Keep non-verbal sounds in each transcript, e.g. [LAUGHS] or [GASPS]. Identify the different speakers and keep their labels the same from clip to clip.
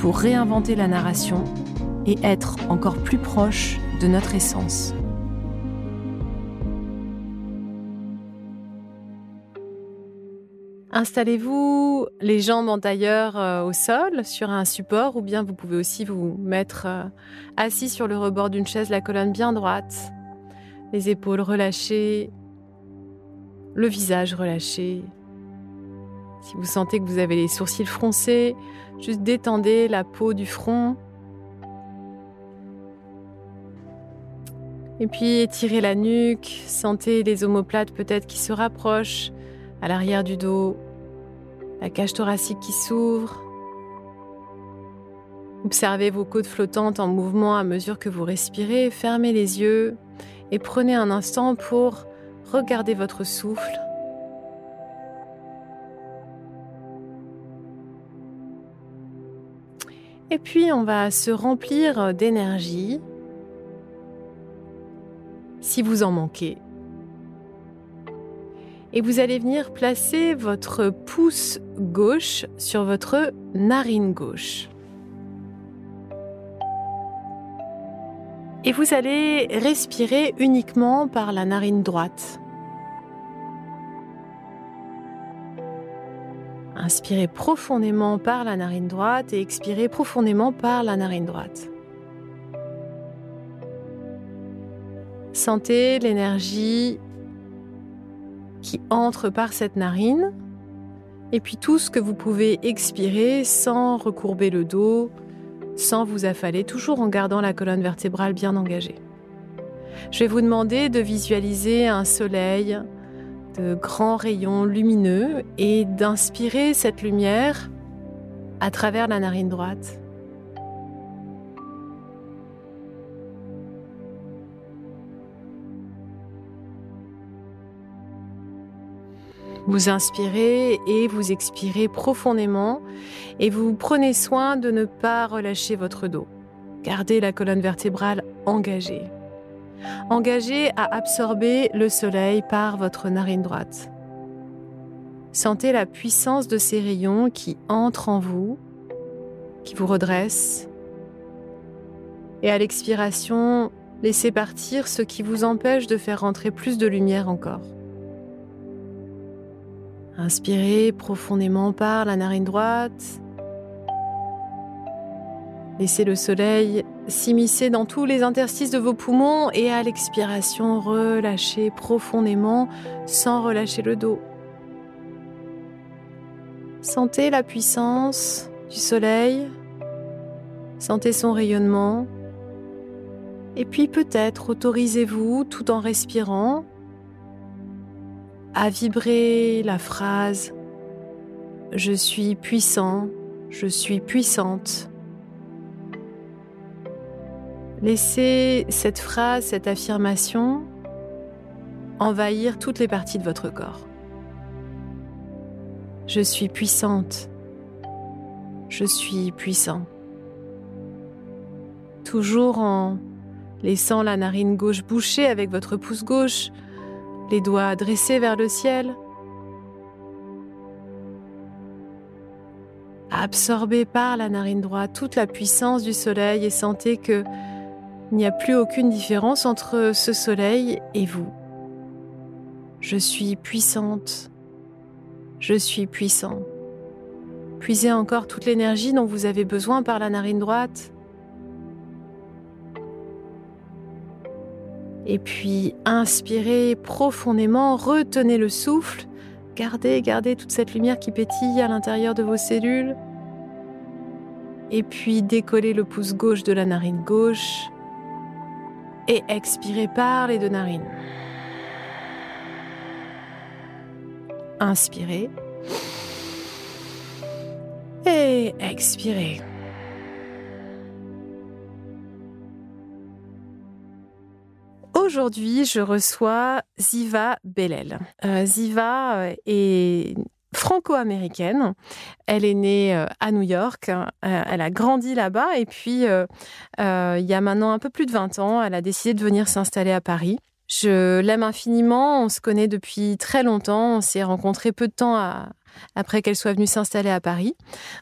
Speaker 1: pour réinventer la narration et être encore plus proche de notre essence. Installez-vous les jambes en tailleur euh, au sol sur un support ou bien vous pouvez aussi vous mettre euh, assis sur le rebord d'une chaise, la colonne bien droite, les épaules relâchées, le visage relâché. Si vous sentez que vous avez les sourcils froncés, juste détendez la peau du front. Et puis étirez la nuque, sentez les omoplates peut-être qui se rapprochent à l'arrière du dos, la cage thoracique qui s'ouvre. Observez vos côtes flottantes en mouvement à mesure que vous respirez, fermez les yeux et prenez un instant pour regarder votre souffle. Et puis on va se remplir d'énergie si vous en manquez et vous allez venir placer votre pouce gauche sur votre narine gauche. Et vous allez respirer uniquement par la narine droite. Inspirez profondément par la narine droite et expirez profondément par la narine droite. Sentez l'énergie qui entre par cette narine. Et puis tout ce que vous pouvez expirer sans recourber le dos, sans vous affaler, toujours en gardant la colonne vertébrale bien engagée. Je vais vous demander de visualiser un soleil de grands rayons lumineux et d'inspirer cette lumière à travers la narine droite. Vous inspirez et vous expirez profondément et vous prenez soin de ne pas relâcher votre dos. Gardez la colonne vertébrale engagée. Engagée à absorber le soleil par votre narine droite. Sentez la puissance de ces rayons qui entrent en vous, qui vous redressent. Et à l'expiration, laissez partir ce qui vous empêche de faire rentrer plus de lumière encore. Inspirez profondément par la narine droite. Laissez le soleil s'immiscer dans tous les interstices de vos poumons et à l'expiration, relâchez profondément sans relâcher le dos. Sentez la puissance du soleil, sentez son rayonnement et puis peut-être autorisez-vous tout en respirant à vibrer la phrase Je suis puissant, je suis puissante. Laissez cette phrase, cette affirmation envahir toutes les parties de votre corps. Je suis puissante. Je suis puissant. toujours en laissant la narine gauche bouchée avec votre pouce gauche, les doigts dressés vers le ciel. Absorbez par la narine droite toute la puissance du soleil et sentez que il n'y a plus aucune différence entre ce soleil et vous. Je suis puissante. Je suis puissant. Puisez encore toute l'énergie dont vous avez besoin par la narine droite. Et puis inspirez profondément, retenez le souffle, gardez, gardez toute cette lumière qui pétille à l'intérieur de vos cellules. Et puis décollez le pouce gauche de la narine gauche et expirez par les deux narines. Inspirez et expirez. Aujourd'hui, je reçois Ziva Bellel. Euh, Ziva euh, est franco-américaine. Elle est née euh, à New York, euh, elle a grandi là-bas et puis euh, il y a maintenant un peu plus de 20 ans, elle a décidé de venir s'installer à Paris. Je l'aime infiniment, on se connaît depuis très longtemps, on s'est rencontrés peu de temps à, après qu'elle soit venue s'installer à Paris.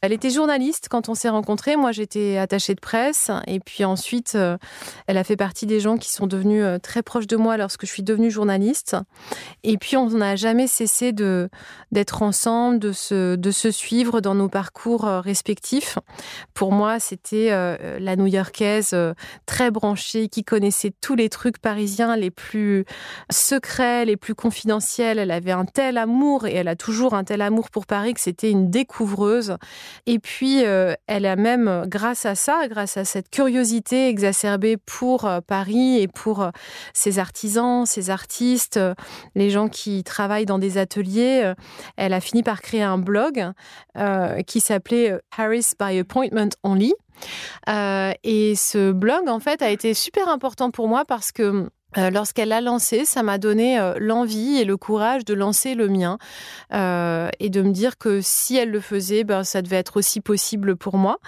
Speaker 1: Elle était journaliste quand on s'est rencontrés. Moi, j'étais attachée de presse. Et puis ensuite, euh, elle a fait partie des gens qui sont devenus euh, très proches de moi lorsque je suis devenue journaliste. Et puis, on n'a jamais cessé d'être ensemble, de se, de se suivre dans nos parcours euh, respectifs. Pour moi, c'était la New-Yorkaise très branchée qui connaissait tous les trucs parisiens les plus secrets, les plus confidentiels. Elle avait un tel amour et elle a toujours un tel amour pour Paris que c'était une découvreuse. Et puis, euh, elle a même, grâce à ça, grâce à cette curiosité exacerbée pour euh, Paris et pour euh, ses artisans, ses artistes, les gens qui travaillent dans des ateliers, elle a fini par créer un blog qui s'appelait Paris by Appointment Only. et ce blog, en fait, a été super important pour moi parce que euh, lorsqu'elle l'a lancé, ça m'a donné euh, l'envie et le courage de lancer le mien euh, et de me dire que si elle le faisait, ben, ça devait être aussi possible pour moi.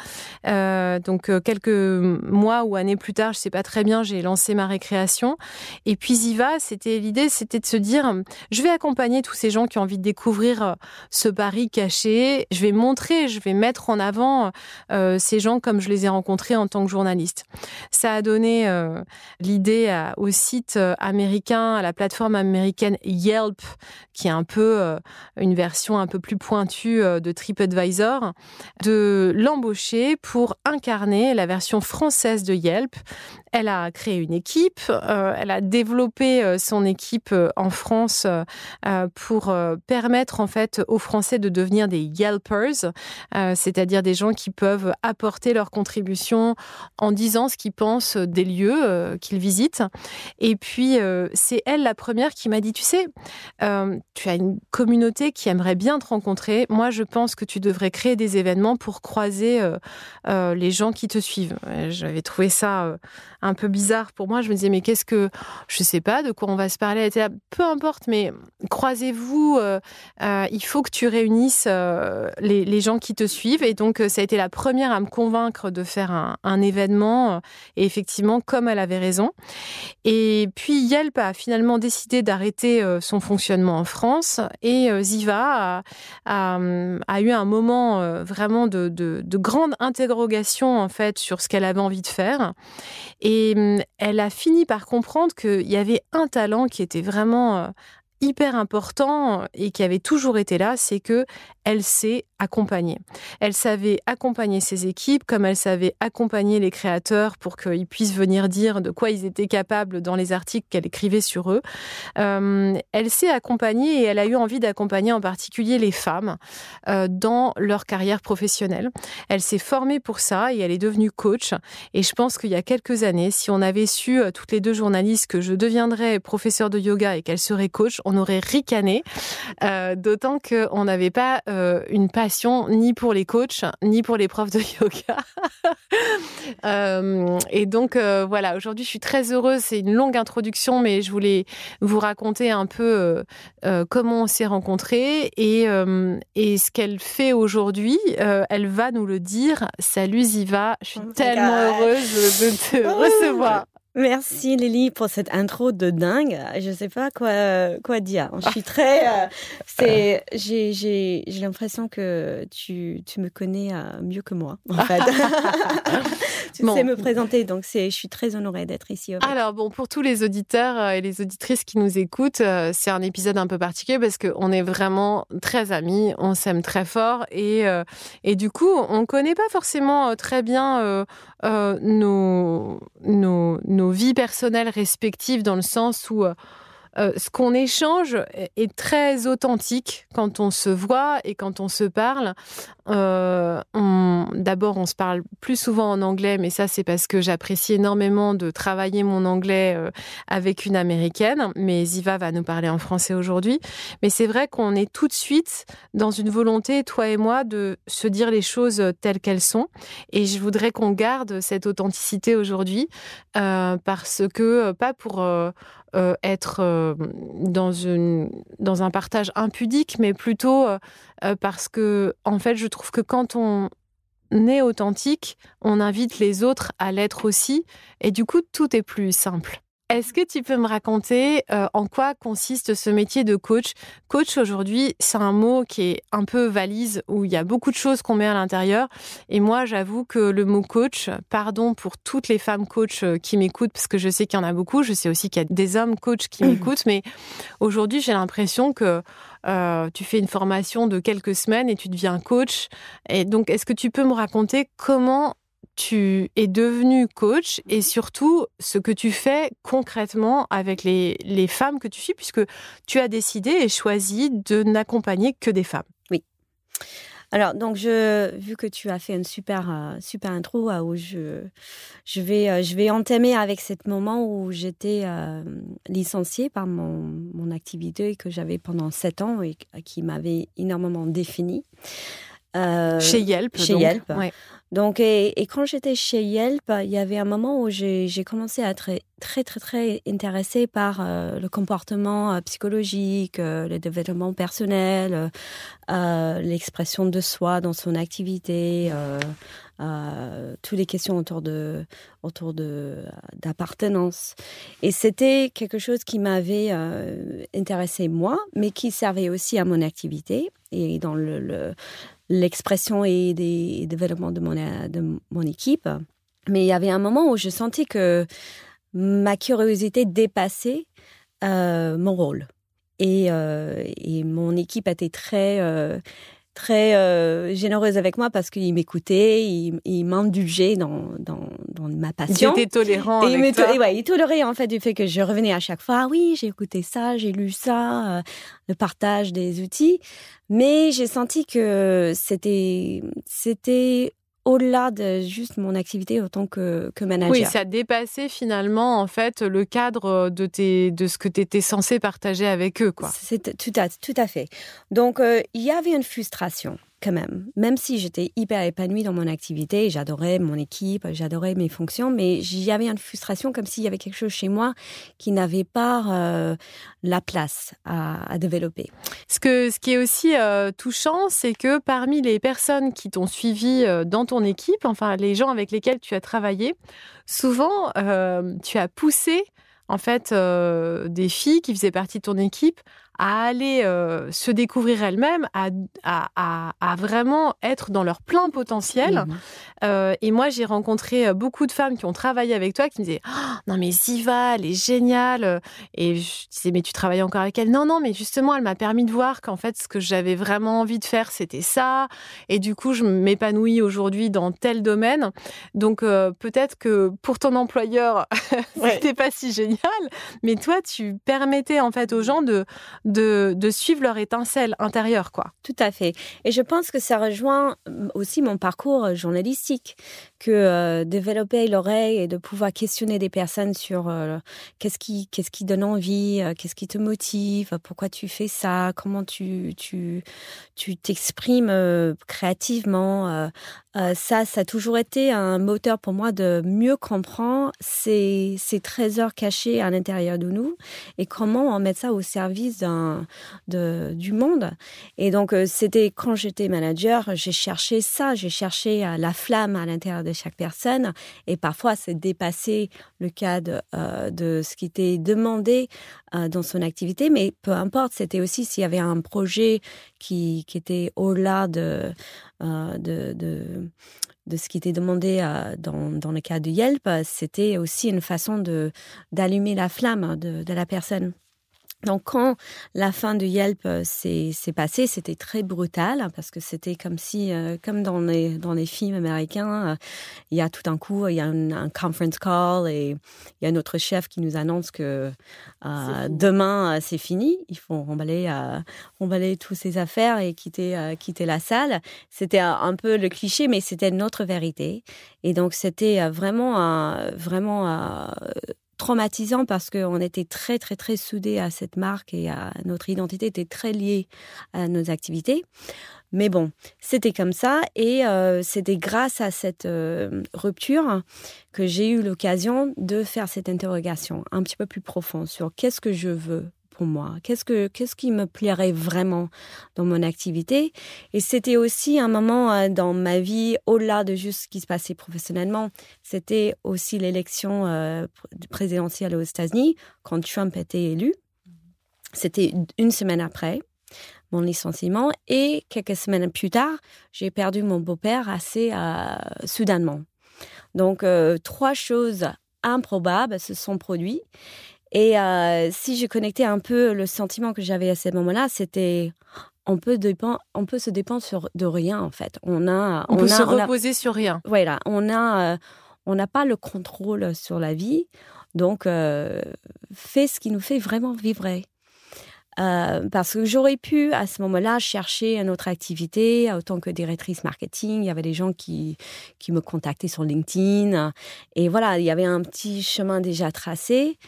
Speaker 1: donc quelques mois ou années plus tard, je sais pas très bien, j'ai lancé ma récréation. Et puis Ziva, c'était l'idée, c'était de se dire, je vais accompagner tous ces gens qui ont envie de découvrir ce Paris caché. Je vais montrer, je vais mettre en avant ces gens comme je les ai rencontrés en tant que journaliste. Ça a donné l'idée aussi euh, américain, à la plateforme américaine Yelp, qui est un peu euh, une version un peu plus pointue euh, de TripAdvisor, de l'embaucher pour incarner la version française de Yelp. Elle a créé une équipe, elle a développé son équipe en France pour permettre en fait aux Français de devenir des Yelpers, c'est-à-dire des gens qui peuvent apporter leur contribution en disant ce qu'ils pensent des lieux qu'ils visitent. Et puis, euh, c'est elle la première qui m'a dit, tu sais, euh, tu as une communauté qui aimerait bien te rencontrer. Moi, je pense que tu devrais créer des événements pour croiser euh, les gens qui te suivent. J'avais trouvé ça un peu bizarre pour moi. Je me disais, mais qu'est-ce que... Je sais pas de quoi on va se parler. Peu importe, mais croisez-vous. il faut que tu réunisses les, gens qui te suivent. Et donc, ça a été la première à me convaincre de faire un, événement. Et effectivement, comme elle avait raison. Et puis Yelp a finalement décidé d'arrêter euh, son fonctionnement en France et euh, Ziva a, eu un moment euh, vraiment de, de, grande interrogation en fait sur ce qu'elle avait envie de faire. Hum, elle a fini par comprendre qu'il y avait un talent qui était vraiment hyper important et qui avait toujours été là, c'est que elle sait accompagner. Elle savait accompagner ses équipes comme elle savait accompagner les créateurs pour qu'ils puissent venir dire de quoi ils étaient capables dans les articles qu'elle écrivait sur eux. Euh, elle sait accompagner et elle a eu envie d'accompagner en particulier les femmes euh, dans leur carrière professionnelle. Elle s'est formée pour ça et elle est devenue coach. Et je pense qu'il y a quelques années, si on avait su euh, toutes les deux journalistes que je deviendrais professeur de yoga et qu'elle serait coach, on aurait ricané. D'autant qu'on n'avait pas une passion ni pour les coachs, ni pour les profs de [LAUGHS] yoga. et donc voilà, aujourd'hui, je suis très heureuse. C'est une longue introduction, mais je voulais vous raconter un peu comment on s'est rencontrés et, et ce qu'elle fait aujourd'hui. elle va nous le dire. Salut Ziva, je suis oh tellement heureuse de te oh. recevoir.
Speaker 2: Merci Lily pour cette intro de dingue. Je sais pas quoi quoi dire. Je suis très euh, c'est j'ai j'ai j'ai l'impression que tu tu me connais euh, mieux que moi en fait. [LAUGHS] tu sais me présenter donc c'est je suis très honorée d'être ici.
Speaker 1: Alors bon pour tous les auditeurs euh, et les auditrices qui nous écoutent, c'est un épisode un peu particulier parce que on est vraiment très amis, on s'aime très fort et et du coup, on connaît pas forcément très bien nos nos nos vies personnelles respectives dans le sens où euh, euh, ce qu'on échange est très authentique quand on se voit et quand on se parle. Euh, d'abord, on se parle plus souvent en anglais, mais ça, c'est parce que j'apprécie énormément de travailler mon anglais euh, avec une américaine. Mais Ziva va nous parler en français aujourd'hui. Mais c'est vrai qu'on est tout de suite dans une volonté, toi et moi, de se dire les choses telles qu'elles sont. Et je voudrais qu'on garde cette authenticité aujourd'hui parce que, pas pour euh, être euh, dans un partage impudique, mais plutôt euh, parce que, en fait, je trouve que quand on est authentique, on invite les autres à l'être aussi, et du coup, tout est plus simple. Est-ce que tu peux me raconter euh, en quoi consiste ce métier de coach? Coach aujourd'hui, c'est un mot qui est un peu valise où il y a beaucoup de choses qu'on met à l'intérieur. Et moi, j'avoue que le mot coach, pardon pour toutes les femmes coach euh, qui m'écoutent, parce que je sais qu'il y en a beaucoup, je sais aussi qu'il y a des hommes coach qui m'écoutent, mais aujourd'hui, j'ai l'impression que euh, tu fais une formation de quelques semaines et tu deviens coach. Et donc, est-ce que tu peux me raconter comment tu es devenu coach et surtout ce que tu fais concrètement avec les, les femmes que tu suis, puisque tu as décidé et choisi de n'accompagner que des femmes.
Speaker 2: Oui. Alors, donc, je, vu que tu as fait une super, euh, super intro, euh, où je, je, vais, euh, je vais entamer avec ce moment où j'étais licenciée par mon, mon activité que j'avais pendant sept ans et qui m'avait énormément définie.
Speaker 1: chez Yelp.
Speaker 2: Chez Yelp. Donc, et, quand j'étais chez Yelp, il y avait un moment où j'ai commencé à être très, très, très intéressée par euh, le comportement euh, psychologique, euh, le développement personnel, l'expression de soi dans son activité, toutes les questions autour de autour de d'appartenance. Et c'était quelque chose qui m'avait intéressé moi, mais qui servait aussi à mon activité et dans le l'expression et des développements de mon, de mon équipe. Mais il y avait un moment où je sentais que ma curiosité dépassait euh, mon rôle. Et, euh, et, mon équipe était très, euh, très euh, généreuse avec moi parce qu'il m'écoutait, il, il m'indulgeait dans, dans, dans, ma passion.
Speaker 1: Il était tolérant et avec
Speaker 2: il, ouais, il tolérait en fait du fait que je revenais à chaque fois. Ah oui, j'ai écouté ça, j'ai lu ça, euh, le partage des outils. Mais j'ai senti que c'était c'était au-delà de juste mon activité autant que, que manager.
Speaker 1: Oui, ça dépassait finalement en fait le cadre de, tes, de ce que tu étais censé partager avec eux.
Speaker 2: C'est tout à, tout à fait. Donc, euh, il y avait une frustration quand même. Même si j'étais hyper épanouie dans mon activité, j'adorais mon équipe, j'adorais mes fonctions, mais j'avais une frustration comme s'il y avait quelque chose chez moi qui n'avait pas euh, la place à, développer.
Speaker 1: Ce, que, ce qui est aussi euh, touchant, c'est que parmi les personnes qui t'ont suivi euh, dans ton équipe, enfin les gens avec lesquels tu as travaillé, souvent tu as poussé en fait des filles qui faisaient partie de ton équipe à aller euh, se découvrir elles-mêmes, à, à, à, vraiment être dans leur plein potentiel. Mmh euh, et moi, j'ai rencontré euh, beaucoup de femmes qui ont travaillé avec toi, qui me disaient oh, Non, mais Ziva, elle est géniale. Et je disais Mais tu travailles encore avec elle? Non, non, mais justement, elle m'a permis de voir qu'en fait, ce que j'avais vraiment envie de faire, c'était ça. Et du coup, je m'épanouis aujourd'hui dans tel domaine. Donc, peut-être que pour ton employeur, [LAUGHS] c'était pas si génial. Mais toi, tu permettais en fait aux gens de de, de suivre leur étincelle intérieure, quoi.
Speaker 2: Tout à fait. Et je pense que ça rejoint aussi mon parcours journalistique, que euh, développer l'oreille et de pouvoir questionner des personnes sur euh, qu'est-ce qui, qu'est-ce qui donne envie, euh, qu'est-ce qui te motive, pourquoi tu fais ça, comment tu, tu, tu t'exprimes créativement. ça, ça a toujours été un moteur pour moi de mieux comprendre ces, ces trésors cachés à l'intérieur de nous et comment on met ça au service d'un, de, du monde. Et donc, c'était quand j'étais manager, j'ai cherché ça, j'ai cherché la flamme à l'intérieur de chaque personne. Et parfois, c'est dépasser le cadre euh, de ce qui était demandé euh, dans son activité. Mais peu importe, c'était aussi s'il y avait un projet qui, était au-delà de, euh, de, ce qui était demandé dans, le cas de Yelp, c'était aussi une façon d'allumer la flamme de la personne. Donc quand la fin de Yelp euh, s'est passée, c'était très brutal hein, parce que c'était comme si, euh, comme dans les dans les films américains, euh, il y a tout un coup, il y a un, conference call et il y a notre chef qui nous annonce que demain c'est fini, il faut remballer remballer toutes ses affaires et quitter quitter la salle. C'était un peu le cliché, mais c'était notre vérité. Et donc c'était vraiment vraiment traumatisant parce qu'on était très, très, très soudés à cette marque et à notre identité était très liée à nos activités. Mais bon, c'était comme ça et euh, c'était grâce à cette euh, rupture que j'ai eu l'occasion de faire cette interrogation un petit peu plus profonde sur qu'est-ce que je veux moi Qu'est-ce que qu'est-ce qui me plairait vraiment dans mon activité? Et c'était aussi un moment euh, dans ma vie au-delà de juste ce qui se passait professionnellement. C'était aussi l'élection euh, présidentielle aux États-Unis quand Trump était élu. C'était une semaine après mon licenciement et quelques semaines plus tard, j'ai perdu mon beau-père assez euh, soudainement. Donc trois choses improbables se sont produites et euh, si je connectais un peu le sentiment que j'avais à ce moment-là, c'était on peut dépendre, on peut se dépendre sur de rien en fait.
Speaker 1: On a, on, peut se reposer sur rien.
Speaker 2: Voilà, on a, euh, on n'a pas le contrôle sur la vie, donc euh, fait ce qui nous fait vraiment vibrer. Euh, parce que j'aurais pu à ce moment-là chercher une autre activité autant que directrice marketing. Il y avait des gens qui, qui me contactaient sur LinkedIn. Et voilà, il y avait un petit chemin déjà tracé.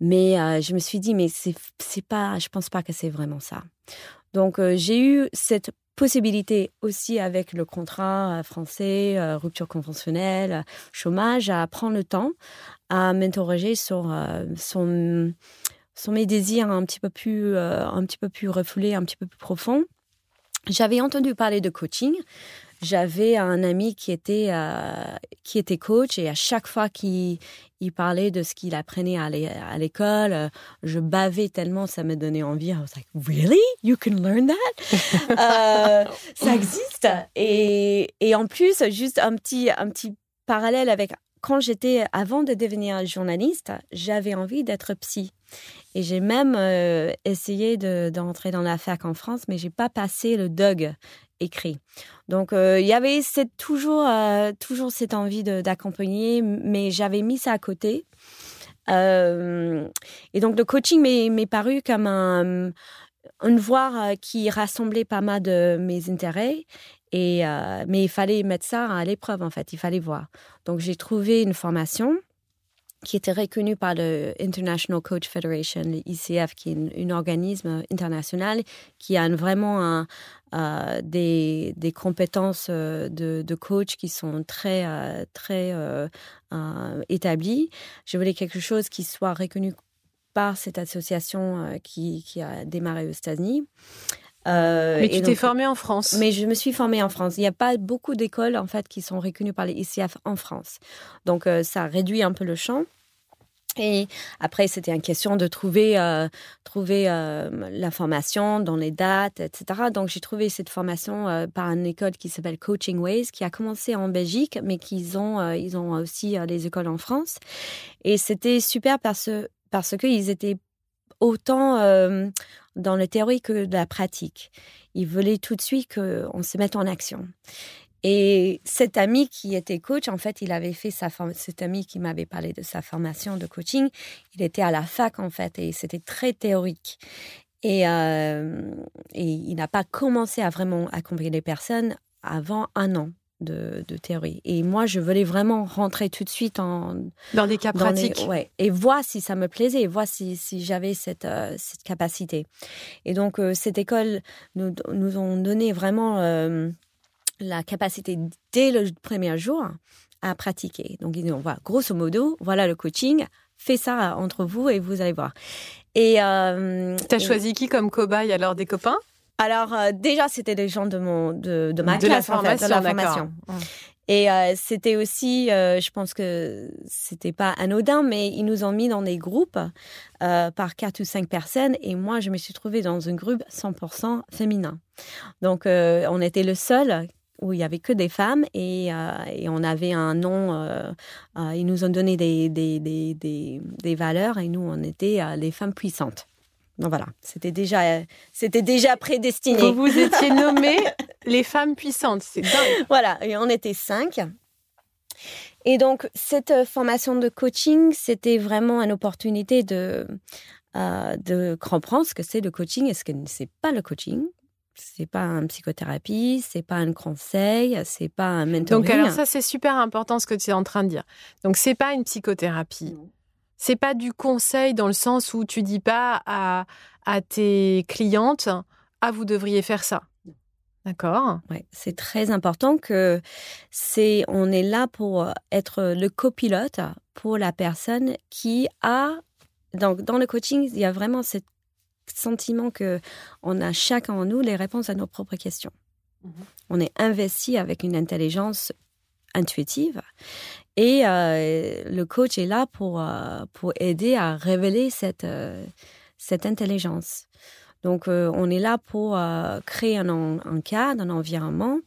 Speaker 2: Mais euh, je me suis dit, mais c'est, c'est pas, je pense pas que c'est vraiment ça. Donc, euh, j'ai eu cette possibilité aussi avec le contrat euh, français, rupture conventionnelle, chômage, à prendre le temps à m'interroger sur, son, sur mes désirs un petit peu plus, un petit peu plus refoulés, un petit peu plus profonds. J'avais entendu parler de coaching j'avais un ami qui était euh, qui était coach et à chaque fois qu'il il parlait de ce qu'il apprenait à l'école, euh, je bavais tellement, ça me donnait envie. I was like, really? You can learn that? [LAUGHS] Euh, ça existe. Et, et en plus, juste un petit, un petit parallèle avec quand j'étais, avant de devenir journaliste, j'avais envie d'être psy. Et j'ai même essayé d'entrer dans la fac en France, mais j'ai pas passé le DUG écrit. Donc euh, il y avait cette, toujours, euh, toujours cette envie d'accompagner, mais j'avais mis ça à côté. Euh, et donc le coaching m'est paru comme un, une voie qui rassemblait pas mal de mes intérêts. Et, mais il fallait mettre ça à l'épreuve, en fait, il fallait voir. Donc j'ai trouvé une formation qui était reconnu par le International Coach Federation, l'ICF, qui est un, organisme international qui a vraiment euh, des, compétences euh, de, de, coach qui sont très, euh, très établies. Je voulais quelque chose qui soit reconnu par cette association qui, qui, a démarré aux États-Unis.
Speaker 1: Mais tu t'es formée en France.
Speaker 2: Mais je me suis formée en France. Il n'y a pas beaucoup d'écoles en fait qui sont reconnues par les ICF en France. Donc ça réduit un peu le champ. Et après, c'était une question de trouver, euh, trouver euh, la formation dans les dates, etc. Donc, j'ai trouvé cette formation euh, par une école qui s'appelle Coaching Ways, qui a commencé en Belgique, mais qu'ils ont, ils ont aussi des écoles en France. Et c'était super parce, parce qu'ils étaient autant dans la théorie que de la pratique. Ils voulaient tout de suite qu'on se mette en action. Et cet ami qui était coach, en fait, il avait fait sa cet ami qui m'avait parlé de sa formation de coaching, il était à la fac en fait et c'était très théorique. Et, euh, et il n'a pas commencé à vraiment accompagner les personnes avant un an de, théorie. Et moi, je voulais vraiment rentrer tout de suite en...
Speaker 1: Dans des cas pratiques.
Speaker 2: ouais, et voir si ça me plaisait, et voir si, si j'avais cette, euh, cette capacité. Et donc, euh, cette école nous, nous ont donné vraiment euh, la capacité, dès le premier jour, à pratiquer. Donc, ils disent, voilà, grosso modo, voilà le coaching, fais ça entre vous et vous allez voir.
Speaker 1: Et... tu as choisi qui comme cobaye alors des copains?
Speaker 2: Alors euh, déjà, c'était des gens de mon de, de ma classe,
Speaker 1: la formation,
Speaker 2: de la formation. Et euh, c'était aussi, euh, je pense que c'était pas anodin, mais ils nous ont mis dans des groupes par quatre ou cinq personnes. Et moi, je me suis trouvée dans un groupe 100% féminin. Donc, on était le seul où il y avait que des femmes et, et on avait un nom. ils nous ont donné des, des, des, des, valeurs et nous, on était les femmes puissantes. Donc voilà, c'était déjà, c'était déjà prédestiné.
Speaker 1: Vous vous étiez [LAUGHS] nommées les femmes puissantes, c'est dingue.
Speaker 2: Voilà, et on était cinq. Et donc, cette euh, formation de coaching, c'était vraiment une opportunité de, euh, de comprendre ce que c'est le coaching et ce que c'est pas le coaching. C'est pas une psychothérapie, c'est pas un conseil, c'est pas un mentoring.
Speaker 1: Donc alors ça c'est super important ce que tu es en train de dire. Donc c'est pas une psychothérapie. C'est pas du conseil dans le sens où tu dis pas à, à tes clientes ah vous devriez faire ça. D'accord.
Speaker 2: Ouais, c'est très important que c'est on est là pour être le copilote pour la personne qui a donc dans le coaching, il y a vraiment ce sentiment que on a chacun en nous les réponses à nos propres questions. Mhm. On est investi avec une intelligence intuitive et euh, le coach est là pour, euh, pour aider à révéler cette, euh, cette intelligence. Donc, on est là pour créer un, cadre, un environnement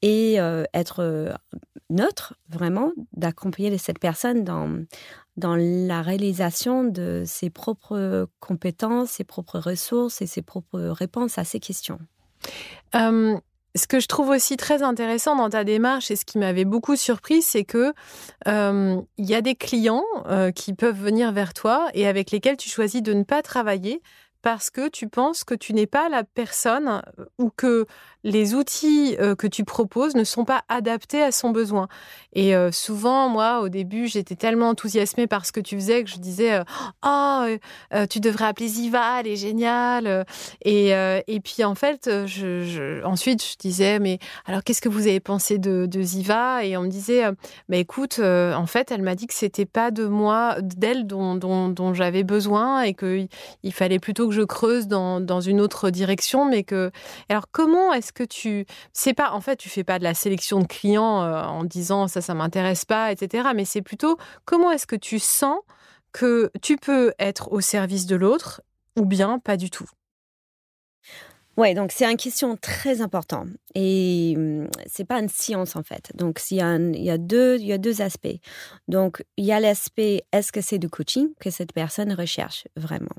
Speaker 2: et être neutre, vraiment, d'accompagner cette personne dans, dans la réalisation de ses propres compétences, ses propres ressources et ses propres réponses à ces questions.
Speaker 1: Ce que je trouve aussi très intéressant dans ta démarche et ce qui m'avait beaucoup surpris, c'est que euh, il y a des clients euh, qui peuvent venir vers toi et avec lesquels tu choisis de ne pas travailler parce que tu penses que tu n'es pas la personne euh, ou que les outils euh, que tu proposes ne sont pas adaptés à son besoin. Et euh, souvent, moi, au début, j'étais tellement enthousiasmée par ce que tu faisais que je disais Oh, tu devrais appeler Ziva, elle est géniale. Et, et puis, en fait, ensuite, je disais Mais alors, qu'est-ce que vous avez pensé de, de Ziva? Et on me disait Mais écoute, en fait, elle m'a dit que c'était pas de moi, d'elle dont, dont, dont j'avais besoin et qu'il il fallait plutôt que je creuse dans, dans une autre direction, mais que. Alors, comment est-ce que tu. C'est pas. En fait, tu fais pas de la sélection de clients euh, en disant ça, ça m'intéresse pas, etc. Mais c'est plutôt comment est-ce que tu sens que tu peux être au service de l'autre ou bien pas du tout?
Speaker 2: Ouais, donc c'est une question très importante et hum, c'est pas une science en fait. Donc il y, a il y a deux il y a deux aspects. Donc il y a l'aspect est-ce que c'est du coaching que cette personne recherche vraiment?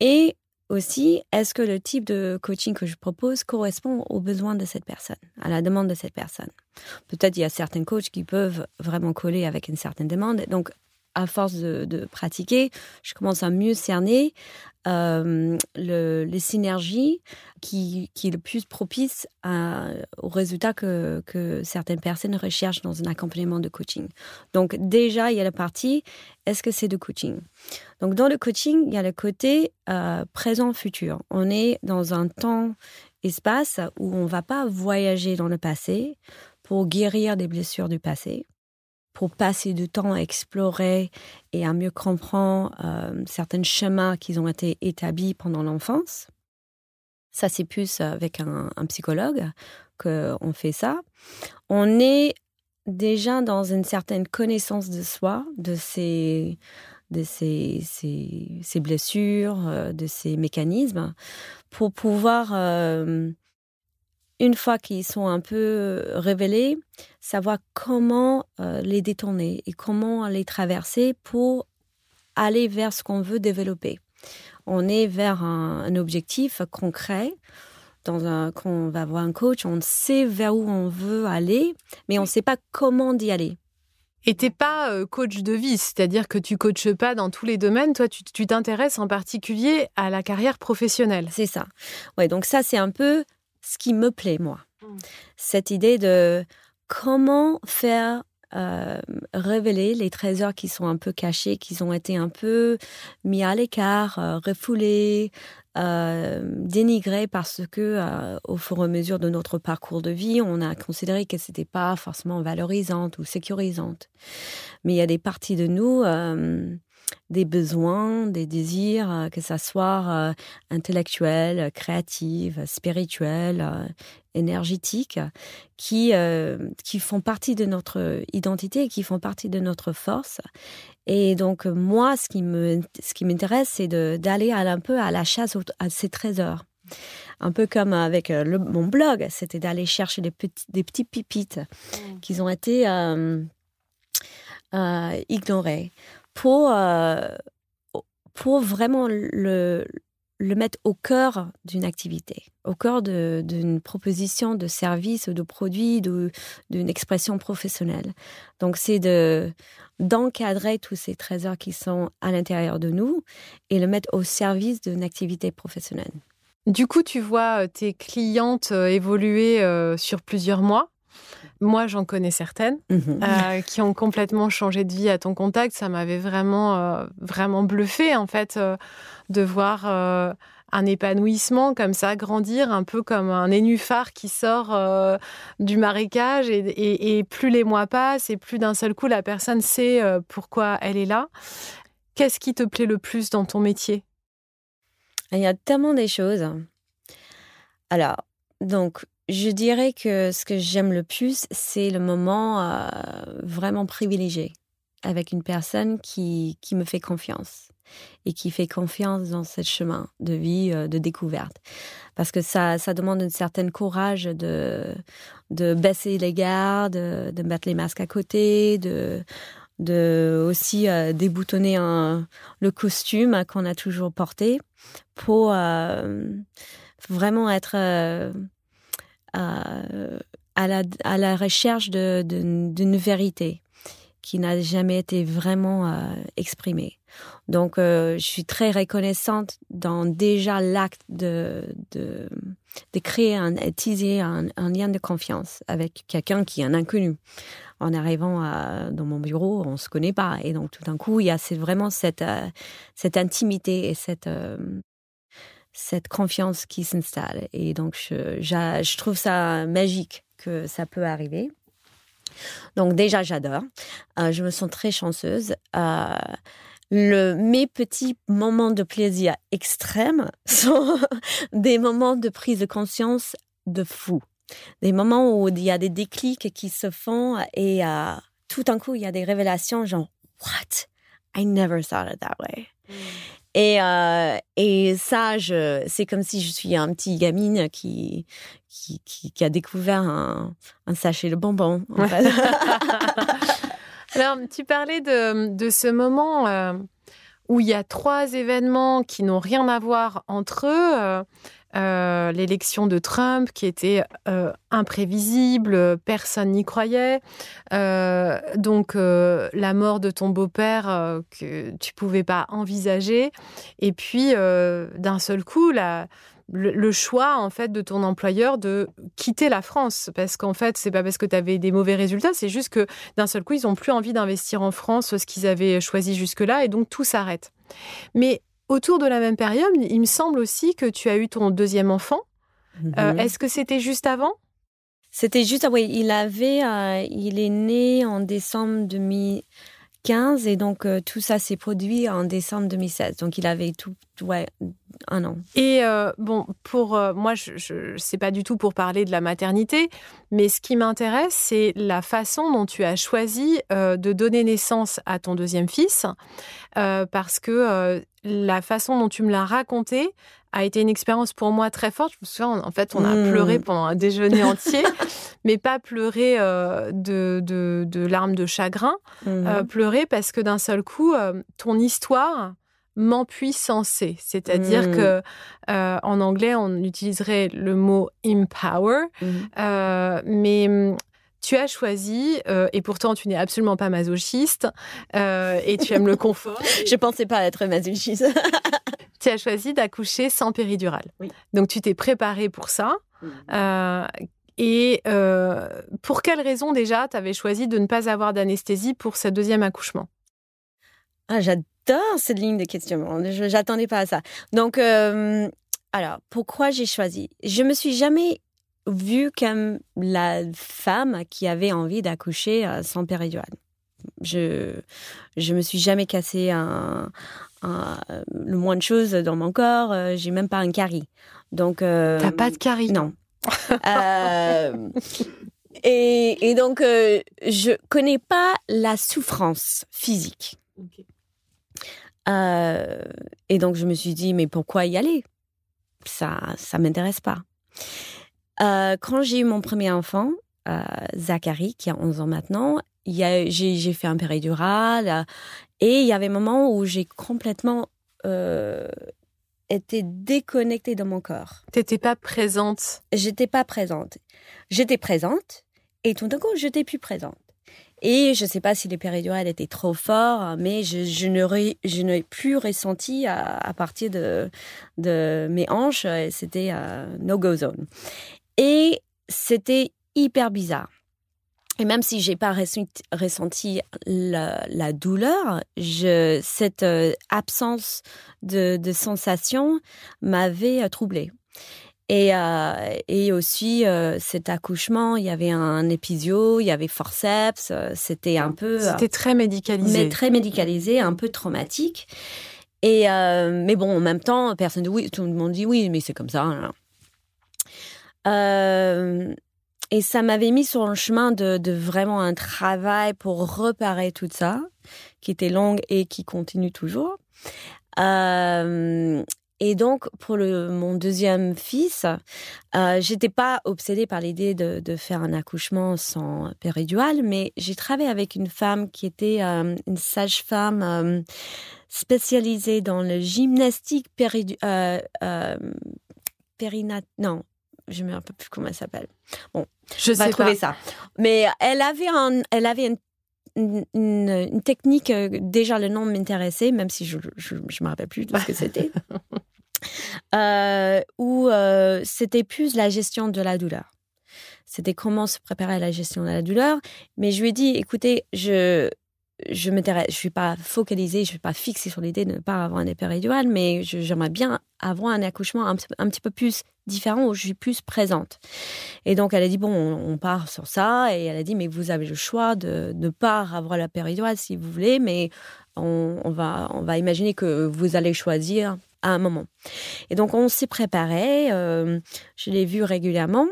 Speaker 2: Et aussi, est-ce que le type de coaching que je propose correspond aux besoins de cette personne, à la demande de cette personne? Peut-être il y a certains coachs qui peuvent vraiment coller avec une certaine demande. Donc, à force de, pratiquer, je commence à mieux cerner euh, les synergies qui, qui le plus propice à, aux résultats que, certaines personnes recherchent dans un accompagnement de coaching. Donc déjà, il y a la partie, est-ce que c'est de coaching? Donc dans le coaching, il y a le côté euh, présent-futur. On est dans un temps, espace où on ne va pas voyager dans le passé pour guérir des blessures du passé pour passer du temps à explorer et à mieux comprendre euh, certains schémas qui ont été établis pendant l'enfance. Ça, c'est plus avec un, psychologue qu'on fait ça. On est déjà dans une certaine connaissance de soi, de ses, de ses, ses, blessures, euh, de ses mécanismes, pour pouvoir euh, une fois qu'ils sont un peu euh, révélés, savoir comment euh, les détourner et comment les traverser pour aller vers ce qu'on veut développer. On est vers un, objectif concret. Dans un, quand on va voir un coach, on sait vers où on veut aller, mais on ne sait pas comment d'y aller.
Speaker 1: Et t'es pas euh, coach de vie, c'est-à-dire que tu coaches pas dans tous les domaines. Toi, tu t'intéresses en particulier à la carrière professionnelle.
Speaker 2: C'est ça. Ouais, donc ça, c'est un peu ce qui me plaît, moi. Mmh. Cette idée de comment faire euh, révéler les trésors qui sont un peu cachés, qui ont été un peu mis à l'écart, euh, refoulés, euh, dénigrés parce que, au fur et à mesure de notre parcours de vie, on a considéré que c'était pas forcément valorisante ou sécurisante. Mais il y a des parties de nous des besoins, des désirs, euh, que ça soit euh, intellectuels, créatifs, spirituels, euh, énergétiques, qui, qui font partie de notre identité et qui font partie de notre force. Et donc, moi, ce qui me, ce qui m'intéresse, c'est d'aller un peu à la chasse à ces trésors. Un peu comme avec mon blog, c'était d'aller chercher des petits, des petits pipites mmh. qui ont été ignorés pour, euh, pour vraiment le, mettre au cœur d'une activité, au cœur d'une proposition de service de produit, d'une expression professionnelle. Donc, c'est de d'encadrer tous ces trésors qui sont à l'intérieur de nous et le mettre au service d'une activité professionnelle.
Speaker 1: Du coup, tu vois euh, tes clientes euh, évoluer sur plusieurs mois? Moi, j'en connais certaines mhm. euh, qui ont complètement changé de vie à ton contact. Ça m'avait vraiment, euh, vraiment bluffé, en fait, euh, de voir un épanouissement comme ça grandir, un peu comme un nénuphar qui sort du marécage. Et, et, plus les mois passent, et plus d'un seul coup, la personne sait pourquoi elle est là. Qu'est-ce qui te plaît le plus dans ton métier?
Speaker 2: Il y a tellement des choses. Alors, donc, je dirais que ce que j'aime le plus, c'est le moment euh, vraiment privilégié avec une personne qui, qui me fait confiance et qui fait confiance dans ce chemin de vie, euh, de découverte. Parce que ça, ça demande un certain courage de, de baisser les gardes, de, mettre les masques à côté, de, de aussi euh, déboutonner un, le costume qu'on a toujours porté pour vraiment être à, la, à la recherche d'une vérité qui n'a jamais été vraiment euh, exprimée. Donc, euh, je suis très reconnaissante dans déjà l'acte de, de, de, créer, un, teaser un, lien de confiance avec quelqu'un qui est un inconnu. En arrivant dans mon bureau, on se connaît pas. Et donc, tout d'un coup, il y a vraiment cette, euh, cette intimité et cette, cette confiance qui s'installe. Et donc, je, je, trouve ça magique que ça peut arriver. Donc déjà, j'adore. Euh, je me sens très chanceuse. Euh, le, mes petits moments de plaisir extrêmes [LAUGHS] sont des moments de prise de conscience de fou. Des moments où il y a des déclics qui se font et euh, tout d'un coup, il y a des révélations genre, What? I never thought it that way. Mm. Et, euh, et ça, c'est comme si je suis un petit gamine qui, qui, qui, a découvert un, un, sachet de bonbons. [LAUGHS]
Speaker 1: Alors, tu parlais de, de ce moment euh, où il y a trois événements qui n'ont rien à voir entre eux. Euh, l'élection de Trump qui était euh, imprévisible, personne n'y croyait. Euh, donc la mort de ton beau-père que tu pouvais pas envisager. Et puis d'un seul coup, le, choix en fait de ton employeur de quitter la France parce qu'en fait c'est pas parce que tu avais des mauvais résultats c'est juste que d'un seul coup ils ont plus envie d'investir en France ce qu'ils avaient choisi jusque-là et donc tout s'arrête. Mais Autour de la même période, il me semble aussi que tu as eu ton deuxième enfant. Euh, mhm. Est-ce que c'était juste avant?
Speaker 2: C'était juste, ah oui, il avait, euh, il est né en décembre 2015 et donc euh, tout ça s'est produit en décembre 2016. Donc il avait tout, ouais, un an.
Speaker 1: Et bon, pour moi, je ne sais pas du tout pour parler de la maternité, mais ce qui m'intéresse, c'est la façon dont tu as choisi de donner naissance à ton deuxième fils, parce que la façon dont tu me l'as raconté a été une expérience pour moi très forte. Je me souviens, en fait, on a mmh. pleuré [LAUGHS] pendant un déjeuner entier, mais pas pleurer euh, de, larmes de chagrin, euh, mmh. pleurer parce que d'un seul coup, euh, ton histoire m'empuissançait. C'est-à-dire mmh. que en anglais, on utiliserait le mot empower, mais tu as choisi, euh, et pourtant tu n'es absolument pas masochiste, euh, et tu aimes le [LAUGHS] confort.
Speaker 2: Je pensais pas être masochiste. [LAUGHS]
Speaker 1: tu as choisi d'accoucher sans péridurale. Donc tu t'es préparée pour ça. Euh, et pour quelle raison déjà tu avais choisi de ne pas avoir d'anesthésie pour ce deuxième accouchement?
Speaker 2: Ah, J'adore cette ligne de questionnement. Je n'attendais pas à ça. Donc, alors, pourquoi j'ai choisi? Je me suis jamais vue comme la femme qui avait envie d'accoucher euh, sans péridurale. Je je me suis jamais cassé un, le moins de choses dans mon corps. Euh, j'ai même pas un carie. Donc
Speaker 1: euh, t'as pas de carie?
Speaker 2: Non. [LAUGHS] et, et, donc je connais pas la souffrance physique. et donc je me suis dit mais pourquoi y aller? Ça, ça m'intéresse pas. Euh, quand j'ai eu mon premier enfant, euh, Zachary, qui a 11 ans maintenant, j'ai fait un péridural euh, et il y avait un moment où j'ai complètement été déconnectée de mon corps.
Speaker 1: T'étais pas présente
Speaker 2: J'étais pas présente. J'étais présente et tout d'un coup, j'étais plus présente. Et je ne sais pas si les péridurales étaient trop forts, mais je, je n'ai plus ressenti à, partir de, de mes hanches, c'était no-go zone. Et c'était hyper bizarre. Et même si j'ai pas ressenti la, douleur, je, cette euh, absence de, de sensation m'avait euh, troublée. Et, euh, et aussi, euh, cet accouchement, il y avait un épisio, il y avait forceps, c'était un peu...
Speaker 1: C'était très médicalisé.
Speaker 2: Mais très médicalisé, un peu traumatique. Et, mais bon, en même temps, personne dit oui, tout le monde dit oui, mais c'est comme ça. Hein. et ça m'avait mis sur un chemin de, vraiment un travail pour réparer tout ça, qui était long et qui continue toujours. Euh, et donc, pour le, mon deuxième fils, euh, j'étais pas obsédée par l'idée de, faire un accouchement sans péridurale, mais j'ai travaillé avec une femme qui était euh, une sage-femme euh, spécialisée dans le gymnastique. Euh, périnat... Non, je me rappelle peu plus comment elle s'appelle. Bon, je vais trouver ça. Mais elle avait un, elle avait une une, une, technique, déjà le nom m'intéressait, même si je ne me rappelle plus de ce que c'était. [LAUGHS] euh, où euh, c'était plus la gestion de la douleur. C'était comment se préparer à la gestion de la douleur. Mais je lui ai dit, écoutez, je je je suis pas focalisée, je suis pas fixée sur l'idée de ne pas avoir un péridurale, mais j'aimerais bien avoir un accouchement un, petit peu plus différent où je suis plus présente. Et donc elle a dit bon, on, part sur ça, et elle a dit mais vous avez le choix de ne pas avoir la péridurale si vous voulez, mais on, va on va imaginer que vous allez choisir à un moment. Et donc on s'est préparé, euh, je l'ai vu régulièrement.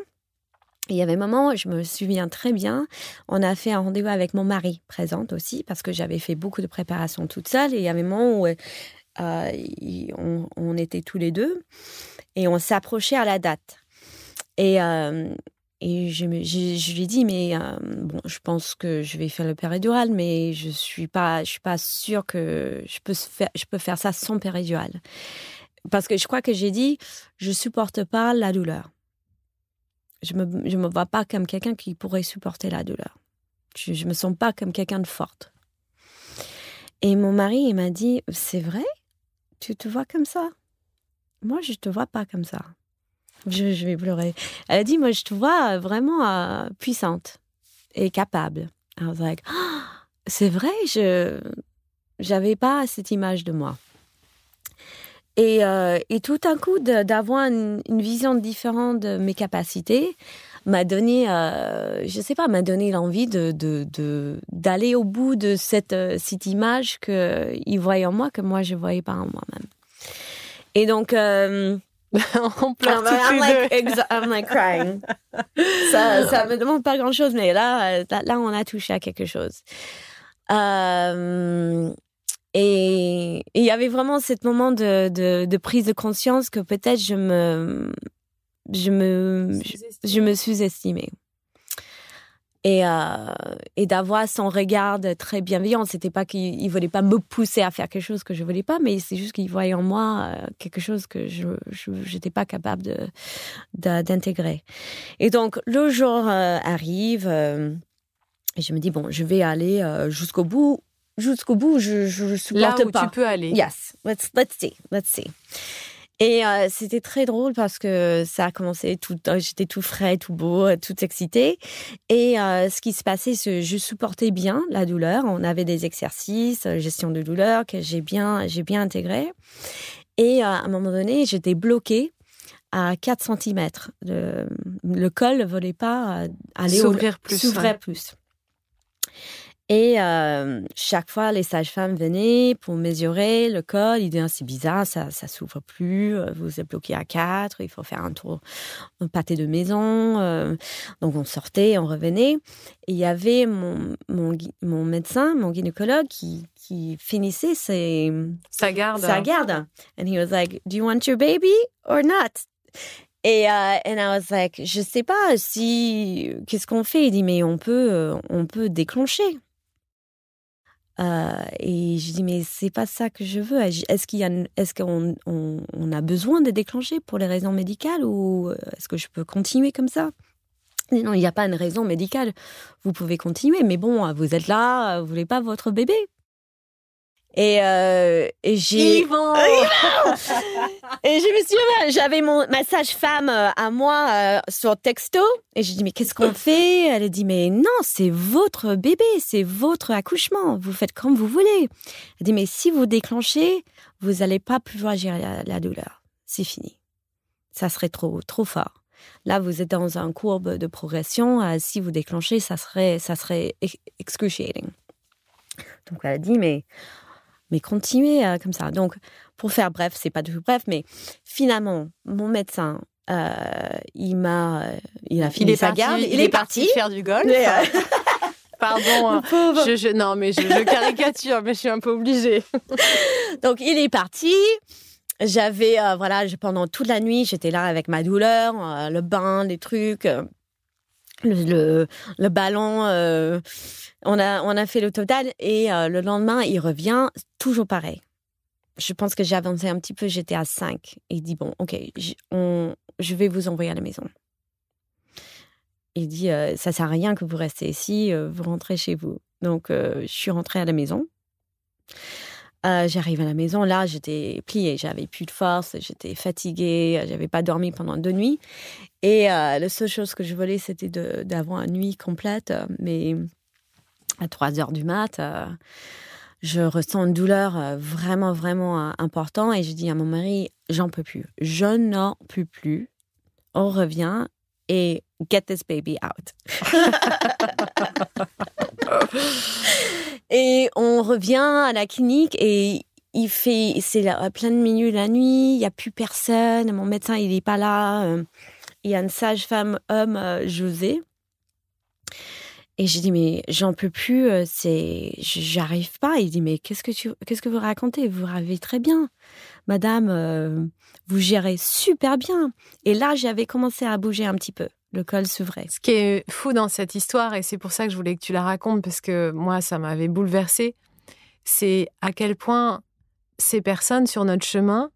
Speaker 2: Il y avait un moment, je me souviens très bien, on a fait un rendez-vous avec mon mari présente aussi, parce que j'avais fait beaucoup de préparation toute seule. Et il y avait un moment où euh, on, était tous les deux et on s'approchait à la date. Et, euh, je, lui ai dit, mais euh, bon, je pense que je vais faire le péridurale, mais je suis pas, suis pas sûre que je peux faire, je peux faire ça sans péridurale. Parce que je crois que j'ai dit, je supporte pas la douleur. Je me, je me vois pas comme quelqu'un qui pourrait supporter la douleur. Je, je me sens pas comme quelqu'un de forte. Et mon mari, il m'a dit, c'est vrai? Tu te vois comme ça? Moi, je te vois pas comme ça. Je, vais pleurer. Elle a dit, moi, je te vois vraiment euh, puissante et capable. Like, [GASPS] c'est vrai, je j'avais pas cette image de moi. Et, euh, et tout un coup, d'avoir une, vision différente de mes capacités m'a donné, euh, je sais pas, m'a donné l'envie de d'aller de, au bout de cette, cette image qu'ils voyaient en moi que moi je voyais pas en moi-même. Et donc, [LAUGHS]
Speaker 1: on pleure toutes I'm,
Speaker 2: like, I'm like crying. [LAUGHS] ça, ça me demande pas grand chose, mais là, là, on a touché à quelque chose. Euh, et il y avait vraiment ce moment de, de, de, prise de conscience que peut-être je me, je me, je, me sous-estimais. et, euh, et d'avoir son regard très bienveillant. C'était pas qu'il ne voulait pas me pousser à faire quelque chose que je voulais pas, mais c'est juste qu'il voyait en moi euh, quelque chose que je n'étais pas capable de d'intégrer. Et donc le jour euh, arrive, et je me dis bon, je vais aller jusqu'au bout. Jusqu'au bout, je, je, supporte
Speaker 1: Là où
Speaker 2: pas.
Speaker 1: tu peux aller.
Speaker 2: Yes, let's let's see, let's see. Et euh, c'était très drôle parce que ça a commencé tout, euh, j'étais tout frais, tout beau, euh, tout excité. Et ce qui se passait, c'est je supportais bien la douleur. On avait des exercices, gestion de douleur que j'ai bien, j'ai bien intégré. Et à un moment donné, j'étais bloquée à 4 cm. Le, le col ne voulait pas aller
Speaker 1: s'ouvrir plus.
Speaker 2: S'ouvrir plus. Et euh, chaque fois, les sages-femmes venaient pour mesurer le col. Ils disaient, ah, c'est bizarre, ça ça s'ouvre plus, euh, vous êtes bloqué à quatre, il faut faire un tour, un pâté de maison. Euh. donc on sortait, on revenait. Et il y avait mon, mon, mon médecin, mon gynécologue, qui, qui finissait ses,
Speaker 1: sa garde.
Speaker 2: Sa garde. And he was like, do you want your baby or not? Et uh, and I was like, je sais pas si qu'est-ce qu'on fait? Il dit mais on peut on peut déclencher. Euh, et je dis mais c'est pas ça que je veux. Est-ce qu'il y a, est-ce qu'on on, a besoin de déclencher pour les raisons médicales ou est-ce que je peux continuer comme ça? Non, il n'y a pas une raison médicale. Vous pouvez continuer, mais bon, vous êtes là, vous voulez pas votre bébé. Et, euh, et j'ai. [LAUGHS] et je me suis j'avais mon ma sage-femme euh, à moi euh, sur texto et je dis mais qu'est-ce qu'on fait? Elle a dit mais non c'est votre bébé, c'est votre accouchement, vous faites comme vous voulez. Elle dit mais si vous déclenchez, vous allez pas pouvoir gérer la, douleur, c'est fini. Ça serait trop trop fort. Là, vous êtes dans un courbe de progression. Euh, si vous déclenchez, ça serait, ça serait excruciating. Donc, elle a dit, mais mais continuer euh, comme ça. Donc, pour faire bref, c'est pas du tout bref, mais finalement, mon médecin, euh, il m'a, euh, il a fini sa garde,
Speaker 1: il, est, parti, faire du golf. [LAUGHS] Pardon, hein. je, non mais je, caricature, mais je suis un peu obligée. [LAUGHS]
Speaker 2: Donc il est parti. J'avais voilà, pendant toute la nuit, j'étais là avec ma douleur, le bain, les trucs, le, ballon on a, on a fait le total et euh, le lendemain, il revient toujours pareil. Je pense que j'ai avancé un petit peu, j'étais à 5. Il dit, bon, ok, je vais vous envoyer à la maison. Il dit, euh, ça sert à rien que vous restez ici, euh, vous rentrez chez vous. Donc, je suis rentrée à la maison. J'arrive à la maison, là, j'étais pliée, j'avais plus de force, j'étais fatiguée, j'avais pas dormi pendant deux nuits. Et la seule chose que je voulais, c'était d'avoir une nuit complète, mais à 3 heures du mat, euh, je ressens une douleur euh, vraiment, vraiment euh, importante et je dis à mon mari, j'en peux plus. Je n'en peux plus. On revient et get this baby out. [LAUGHS] [LAUGHS] [LAUGHS] et on revient à la clinique et il fait, c'est plein de minutes la nuit, il n'y a plus personne, mon médecin il n'est pas là, il y a une sage-femme homme, José, et j'ai dit mais j'en peux plus, euh, c'est j'arrive pas. Il dit mais qu'est-ce que tu qu'est-ce que vous racontez? Vous rêvez très bien, Madame, euh, vous gérez super bien. Et là j'avais commencé à bouger un petit peu. Le col s'ouvrait.
Speaker 1: Ce qui est fou dans cette histoire et c'est pour ça que je voulais que tu la racontes parce que moi ça m'avait bouleversée, c'est à quel point ces personnes sur notre chemin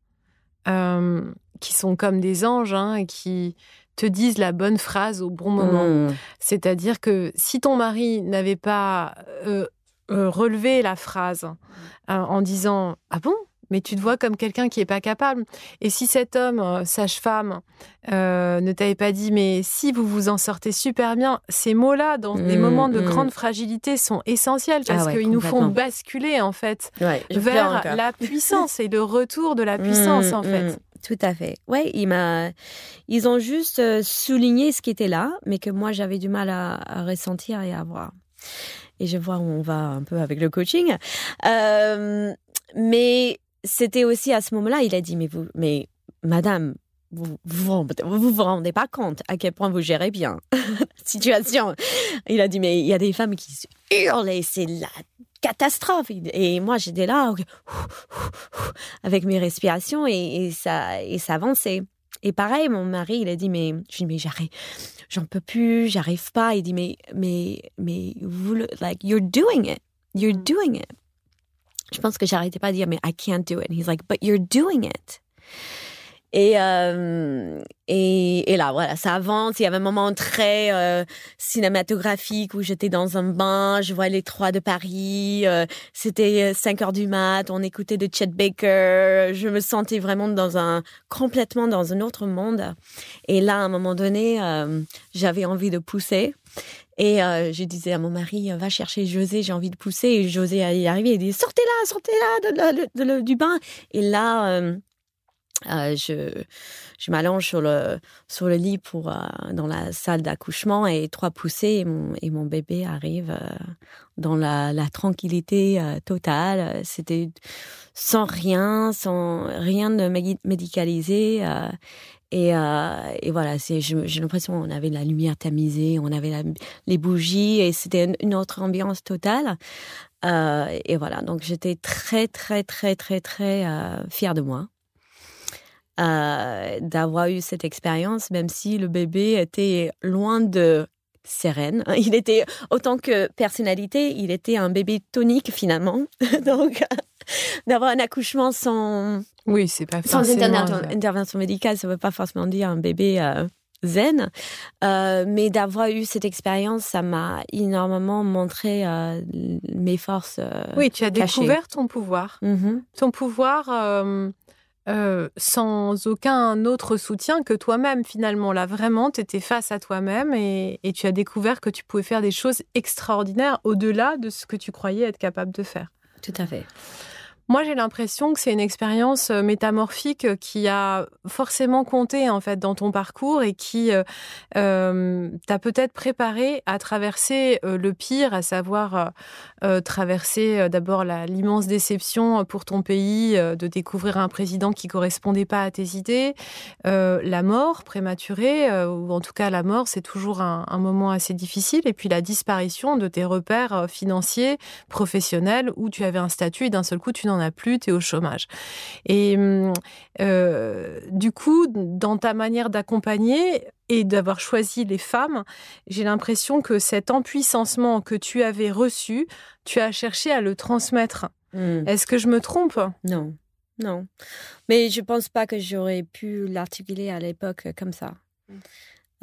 Speaker 1: euh, qui sont comme des anges hein, et qui te disent la bonne phrase au bon moment. Mmh. C'est-à-dire que si ton mari n'avait pas euh, euh, relevé la phrase en disant Ah bon? Mais tu te vois comme quelqu'un qui n'est pas capable. Et si cet homme, sage-femme, ne t'avait pas dit, mais si vous vous en sortez super bien, ces mots-là, dans des mmh, moments de mmh. grande fragilité, sont essentiels parce ah qu'ils nous font basculer, en fait, vers la [LAUGHS] puissance et le retour de la puissance, en fait.
Speaker 2: Tout à fait. Oui, il m'a... ils ont juste euh, souligné ce qui était là, mais que moi j'avais du mal à, ressentir et à voir. Et je vois où on va un peu avec le coaching. Euh, mais c'était aussi à ce moment-là, il a dit, mais vous, mais madame, vous vous, vous rendez pas compte à quel point vous gérez bien [LAUGHS] la situation. Il a dit, mais il y a des femmes qui hurlent et c'est la catastrophe. Et moi, j'étais là avec mes respirations et, ça, et ça avançait. Et pareil, mon mari, il a dit, mais je mais j'arrive, j'en peux plus, j'arrive pas. Il dit, mais, mais, mais, vous, like, you're doing it. You're doing it. Je pense que j'arrêtais pas de dire, mais I can't do it. And he's like, but you're doing it. Et, euh, et, et, là, voilà, ça avance. Il y avait un moment très euh, cinématographique où j'étais dans un bain, je vois les trois de Paris. Euh, C'était 5 heures du mat, on écoutait de Chet Baker. Je me sentais vraiment dans un complètement dans un autre monde. Et là, à un moment donné, euh, j'avais envie de pousser. Et euh, je disais à mon mari, va chercher José, j'ai envie de pousser. Et José y arrivait, il dit, sortez là, sortez là de, de, du bain. Et là, euh, euh, je, je m'allonge sur le, sur le lit pour, euh, dans la salle d'accouchement et trois poussées et mon, bébé arrive euh, dans la tranquillité totale. C'était sans rien, sans rien de médicalisé. Et, et, voilà, j'ai l'impression qu'on avait la lumière tamisée, on avait les bougies et c'était une, autre ambiance totale. et voilà, donc j'étais très, très, très, très, très fière de moi. Euh, d'avoir eu cette expérience, même si le bébé était loin de sereine. [LAUGHS] Il était, autant que personnalité, il était un bébé tonique finalement. [LAUGHS] Donc, [LAUGHS] d'avoir un accouchement sans,
Speaker 1: oui, c'est pas
Speaker 2: sans intervention, médicale, ça ne veut pas forcément dire un bébé euh, zen. Euh, mais d'avoir eu cette expérience, ça m'a énormément montré mes forces.
Speaker 1: oui, tu as découvert ton pouvoir. Mm-hmm. Ton pouvoir euh, sans aucun autre soutien que toi-même finalement. Là, vraiment, tu étais face à toi-même et, et, tu as découvert que tu pouvais faire des choses extraordinaires au-delà de ce que tu croyais être capable de faire.
Speaker 2: Tout à fait.
Speaker 1: Moi, j'ai l'impression que c'est une expérience euh, métamorphique euh, qui a forcément compté en fait dans ton parcours et qui euh, t'a peut-être préparé à traverser le pire, à savoir traverser d'abord l'immense déception pour ton pays de découvrir un président qui correspondait pas à tes idées, la mort prématurée ou en tout cas la mort, c'est toujours un, un, moment assez difficile et puis la disparition de tes repères financiers, professionnels où tu avais un statut et d'un seul coup tu n'en a plus, tu es au chômage. Et hum, euh, du coup, dans ta manière d'accompagner et d'avoir choisi les femmes, j'ai l'impression que cet empuissancement que tu avais reçu, tu as cherché à le transmettre. Hmm. Est-ce que je me trompe?
Speaker 2: Non, non. Mais je pense pas que j'aurais pu l'articuler à l'époque comme ça. Hmm.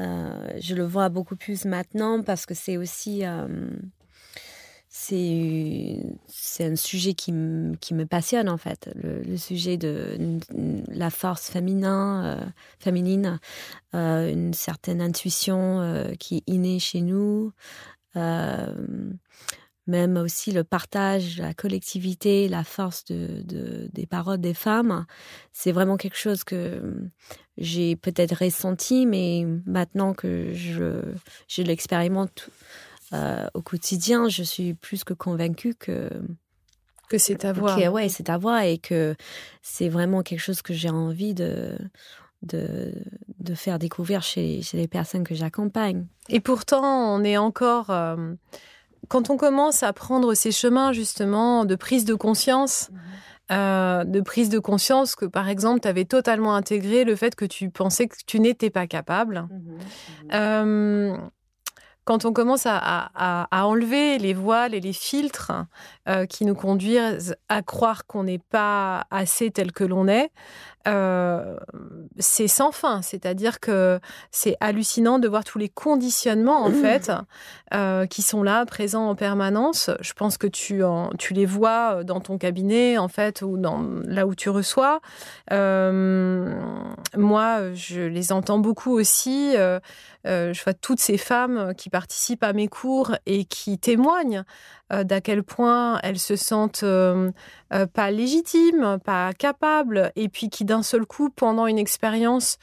Speaker 2: Euh, je le vois beaucoup plus maintenant parce que c'est aussi euh, c'est un sujet qui, me passionne en fait, le, sujet de la force féminin, euh, féminine, euh, une certaine intuition euh, qui est innée chez nous, même aussi le partage, la collectivité, la force de, de des paroles des femmes. C'est vraiment quelque chose que j'ai peut-être ressenti, mais maintenant que je, je l'expérimente euh, au quotidien, je suis plus que convaincue que
Speaker 1: que c'est ta voix.
Speaker 2: ouais, c'est ta voix et que c'est vraiment quelque chose que j'ai envie de, de, de, faire découvrir chez, chez les personnes que j'accompagne.
Speaker 1: Et pourtant, on est encore. Euh, quand on commence à prendre ces chemins, justement, de prise de conscience, mhm. euh, de prise de conscience que, par exemple, tu avais totalement intégré le fait que tu pensais que tu n'étais pas capable. Mhm quand on commence à, enlever les voiles et les filtres euh, qui nous conduisent à croire qu'on n'est pas assez tel que l'on est, euh, c'est sans fin. C'est-à-dire que c'est hallucinant de voir tous les conditionnements, en [CLEARS THROAT] fait, euh, qui sont là, présents en permanence. Je pense que tu, tu les vois dans ton cabinet, en fait, ou dans, là où tu reçois. moi, je les entends beaucoup aussi. Euh, je vois toutes ces femmes qui participent à mes cours et qui témoignent euh, d'à quel point elles se sentent euh, pas légitimes, pas capables, et puis qui d'un seul coup, pendant une expérience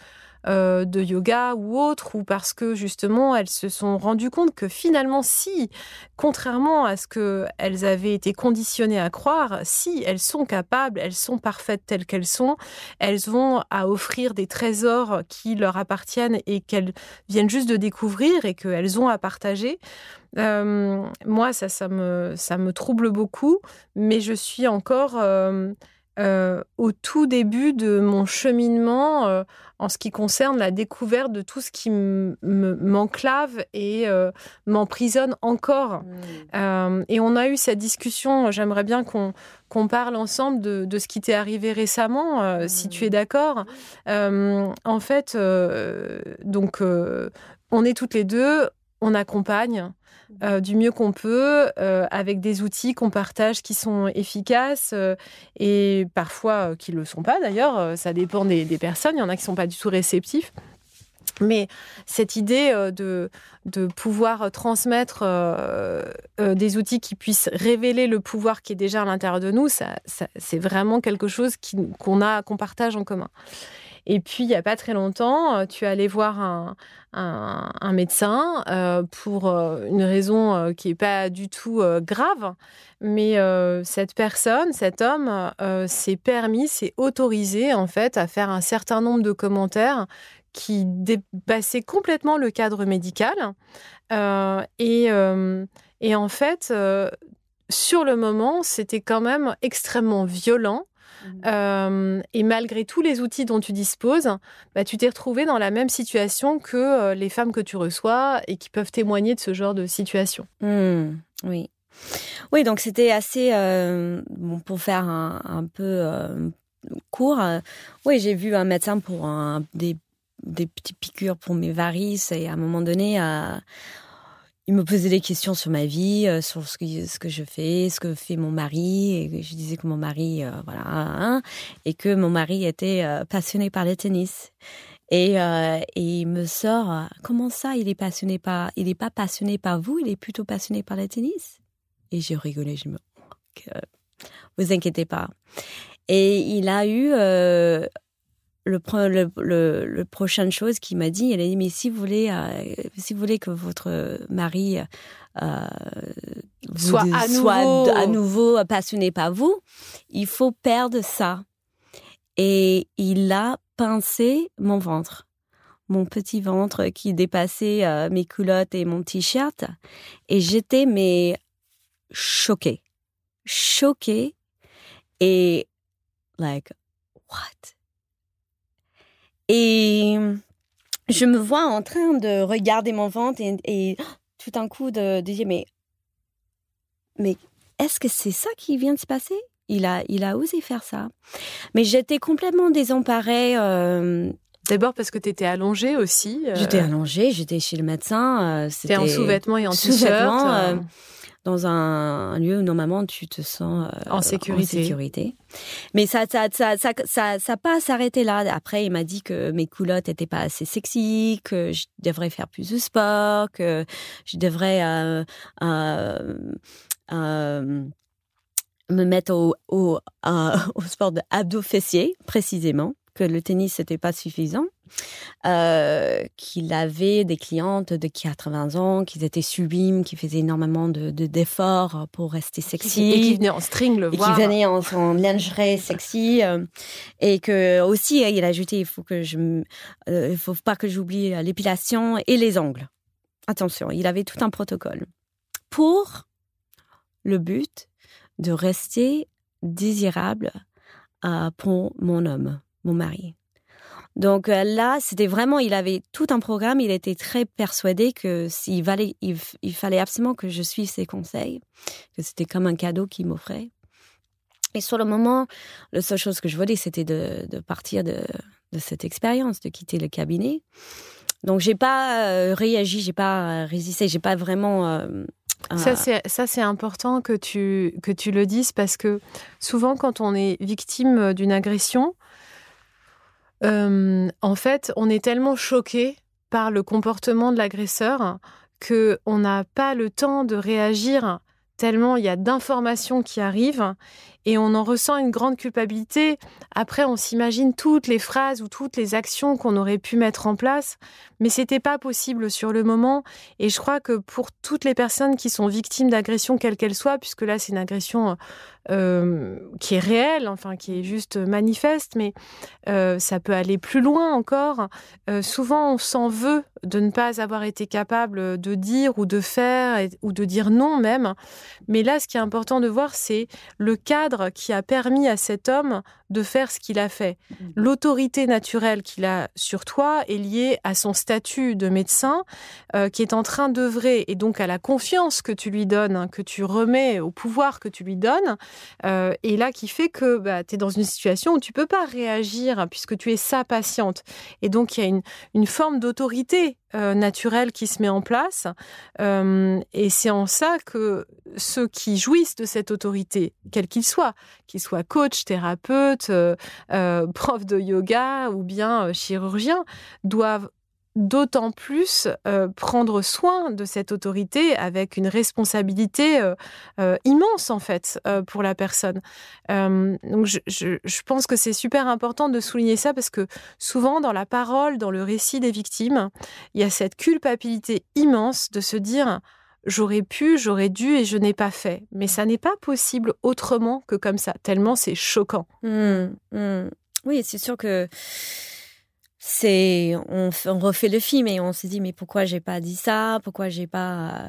Speaker 1: euh, de yoga ou autre, ou parce que justement elles se sont rendues compte que finalement, si, contrairement à ce qu'elles avaient été conditionnées à croire, si elles sont capables, elles sont parfaites telles qu'elles sont, elles ont à offrir des trésors qui leur appartiennent et qu'elles viennent juste de découvrir et qu'elles ont à partager. Euh, moi, ça, ça me, ça me trouble beaucoup, mais je suis encore euh, euh, au tout début de mon cheminement euh, en ce qui concerne la découverte de tout ce qui m'enclave et euh, m'emprisonne encore. Mmh. et on a eu cette discussion, j'aimerais bien qu'on parle ensemble de, ce qui t'est arrivé récemment, si tu es mmh. d'accord. en fait, donc, on est toutes les deux, on accompagne. Euh, du mieux qu'on peut, euh, avec des outils qu'on partage qui sont efficaces euh, et parfois qui ne le sont pas d'ailleurs. Ça dépend des, personnes. Il y en a qui ne sont pas du tout réceptifs. Mais cette idée de, de pouvoir transmettre des outils qui puissent révéler le pouvoir qui est déjà à l'intérieur de nous, ça, c'est vraiment quelque chose qu'on a, qu'on partage en commun. Et puis, il n'y a pas très longtemps, tu es allé voir un, médecin euh, pour euh, une raison euh, qui n'est pas du tout grave, mais cette personne, cet homme, s'est permis, s'est autorisé en fait à faire un certain nombre de commentaires qui dépassaient complètement le cadre médical. et en fait, sur le moment, c'était quand même extrêmement violent Mmh. Euh, et malgré tous les outils dont tu disposes, bah, tu t'es retrouvé dans la même situation que euh, les femmes que tu reçois et qui peuvent témoigner de ce genre de situation.
Speaker 2: Mmh. oui. Oui, donc c'était assez euh, bon pour faire un, peu court. oui, j'ai vu un médecin pour des, des petites piqûres pour mes varices et à un moment donné, il me posait des questions sur ma vie, euh, sur ce que, ce que je fais, ce que fait mon mari. Et je disais que mon mari, euh, voilà, hein, et que mon mari était euh, passionné par le tennis. Et, et, il me sort, comment ça, il est passionné par, il n'est pas passionné par vous, il est plutôt passionné par le tennis? Et j'ai rigolé, je me, vous inquiétez pas. Et il a eu le, le, le, prochaine chose qu'il m'a dit, elle a dit mais si vous voulez, euh, si vous voulez que votre mari euh,
Speaker 1: soit, à,
Speaker 2: soit
Speaker 1: nouveau...
Speaker 2: à nouveau passionné par vous, il faut perdre ça. Et il a pincé mon ventre, mon petit ventre qui dépassait euh, mes culottes et mon t-shirt, et j'étais mais choquée, choquée. Et like what? Et je me vois en train de regarder mon ventre et, tout d'un coup de, dire mais mais est-ce que c'est ça qui vient de se passer? Il a il a osé faire ça mais j'étais complètement désemparée euh,
Speaker 1: D'abord parce que tu étais allongée aussi.
Speaker 2: Euh. J'étais allongée, j'étais chez le médecin.
Speaker 1: Euh, c'était en sous-vêtements et en t-shirt
Speaker 2: dans un, lieu où normalement tu te sens
Speaker 1: euh, en, sécurité.
Speaker 2: sécurité. Mais ça ça ça ça ça, ça pas s'arrêter là. Après, il m'a dit que mes culottes étaient pas assez sexy, que je devrais faire plus de sport, que je devrais euh, euh, euh me mettre au, au, [LAUGHS] au sport de abdos fessiers précisément que le tennis n'était pas suffisant, euh, qu'il avait des clientes de 80 ans, qui étaient sublimes, qui faisaient énormément de, d'efforts pour rester [LAUGHS] sexy.
Speaker 1: Et qui venaient en string, le
Speaker 2: et qui venaient en, lingerie sexy. Euh, et que aussi, il a ajouté, il faut que je, euh, faut pas que j'oublie l'épilation et les ongles. Attention, il avait tout un protocole pour le but de rester désirable pour mon homme mon mari. Donc euh, là, c'était vraiment, il avait tout un programme, il était très persuadé que s'il fallait, il, fallait absolument que je suive ses conseils, que c'était comme un cadeau qu'il m'offrait. Et sur le moment, la seule chose que je voulais, c'était de, partir de, cette expérience, de quitter le cabinet. Donc j'ai pas euh, réagi, j'ai pas résisté, j'ai pas vraiment euh,
Speaker 1: ça, c'est, ça, c'est important que tu, que tu le dises parce que souvent, quand on est victime d'une agression, euh, en fait, on est tellement choqué par le comportement de l'agresseur que on n'a pas le temps de réagir tellement il y a d'informations qui arrivent et on en ressent une grande culpabilité. Après, on s'imagine toutes les phrases ou toutes les actions qu'on aurait pu mettre en place, mais c'était pas possible sur le moment. Et je crois que pour toutes les personnes qui sont victimes d'agressions, quelle qu'elle soit, puisque là c'est une agression euh, qui est réelle, enfin qui est juste manifeste, mais euh, ça peut aller plus loin encore. Euh, souvent, on s'en veut de ne pas avoir été capable de dire ou de faire ou de dire non même. Mais là, ce qui est important de voir, c'est le cadre qui a permis à cet homme de faire ce qu'il a fait. Mmh. L'autorité naturelle qu'il a sur toi est liée à son statut de médecin euh, qui est en train d'œuvrer et donc à la confiance que tu lui donnes, hein, que tu remets au pouvoir que tu lui donnes, euh, et là qui fait que bah, tu es dans une situation où tu peux pas réagir hein, puisque tu es sa patiente. Et donc il y a une, une forme d'autorité euh, naturelle qui se met en place. Euh, et c'est en ça que ceux qui jouissent de cette autorité, quel qu'il soit, qu'ils soient coach, thérapeute, euh, [LAUGHS] prof de yoga ou bien chirurgien, doivent d'autant plus euh, prendre soin de cette autorité avec une responsabilité euh, euh, immense en fait pour la personne. donc je, pense que c'est super important de souligner ça parce que souvent dans la parole, dans le récit des victimes, il y a cette culpabilité immense de se dire j'aurais pu, j'aurais dû et je n'ai pas fait. Mais ça n'est pas possible autrement que comme ça, tellement c'est choquant.
Speaker 2: Mmh, mmh. Oui, c'est sûr que c'est on, refait le film et on se dit mais pourquoi j'ai pas dit ça? Pourquoi j'ai pas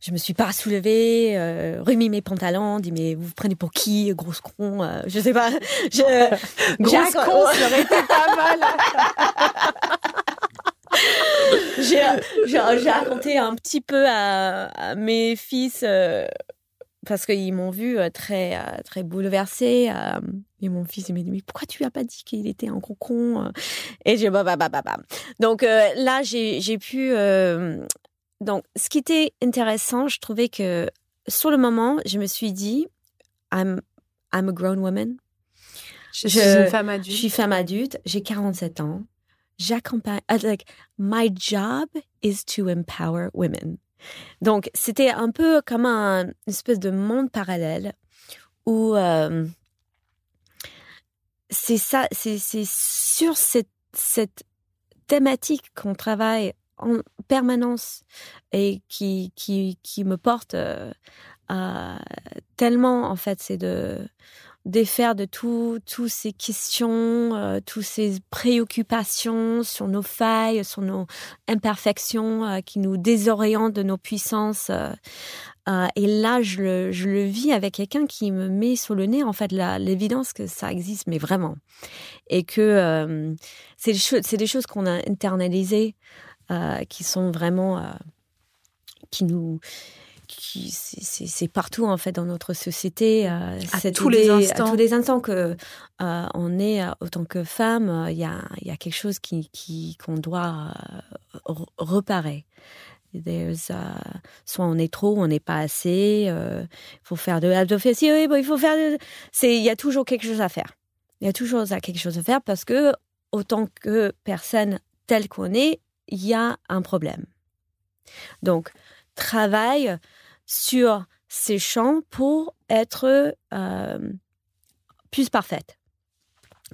Speaker 2: je me suis pas soulevée euh, remis mes pantalons dit mais vous, vous prenez pour qui grosse con? Euh, je sais pas je, [LAUGHS]
Speaker 1: grosse con ça aurait été pas mal [LAUGHS]
Speaker 2: j'ai raconté un petit peu à, mes fils euh, parce qu'ils m'ont vu très très bouleversée et mon fils, il m'a dit, mais pourquoi tu as pas dit qu'il était un cocon Et j'ai, bah, bah, bah, bah, bah. Donc euh, là, j'ai pu. Euh, donc, ce qui était intéressant, je trouvais que sur le moment, je me suis dit, I'm, I'm a grown woman.
Speaker 1: Je, suis une femme adulte.
Speaker 2: Je suis femme adulte, j'ai 47 ans. J'accompagne. Uh, like, my job is to empower women. Donc, c'était un peu comme un, une espèce de monde parallèle où. Euh, c'est ça, c'est sur cette, cette thématique qu'on travaille en permanence et qui, qui, qui me porte euh, tellement, en fait, c'est de défaire de tout, toutes ces questions, euh, toutes ces préoccupations sur nos failles, sur nos imperfections euh, qui nous désorientent de nos puissances. Euh, et là, je le, je le vis avec quelqu'un qui me met sur le nez, en fait, l'évidence que ça existe, mais vraiment. Et que c'est des, choses qu'on a internalisées, qui sont vraiment. qui nous. C'est partout, en fait, dans notre société.
Speaker 1: à tous les instants.
Speaker 2: À tous les instants que on est, autant que femme, il y a, y, a, quelque chose qu'on qui, qu'on doit reparer. Uh, soit on est trop, on n'est pas assez. Il euh, faut faire de l'abdophésie. Oui, bon, il faut faire. C'est, il y a toujours quelque chose à faire. Il y a toujours quelque chose à faire parce que autant que personne telle qu'on est, il y a un problème. Donc, travaille sur ces champs pour être euh, plus parfaite.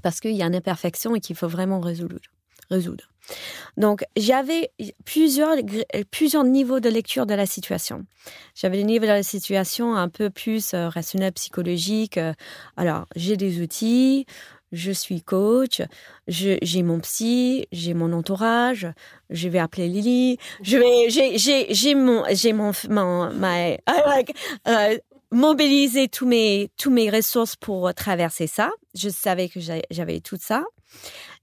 Speaker 2: Parce qu'il y a une imperfection et qu'il faut vraiment résoudre. Donc, j'avais plusieurs, plusieurs niveaux de lecture de la situation. J'avais le niveau de la situation un peu plus euh, rationnel, psychologique. Euh, alors, j'ai des outils, je suis coach, j'ai mon psy, j'ai mon entourage, je vais appeler Lily, je vais, j'ai mon, j'ai mon, mon my, [LAUGHS] uh, mobiliser tous mes, tous mes ressources pour traverser ça. Je savais que j'avais tout ça.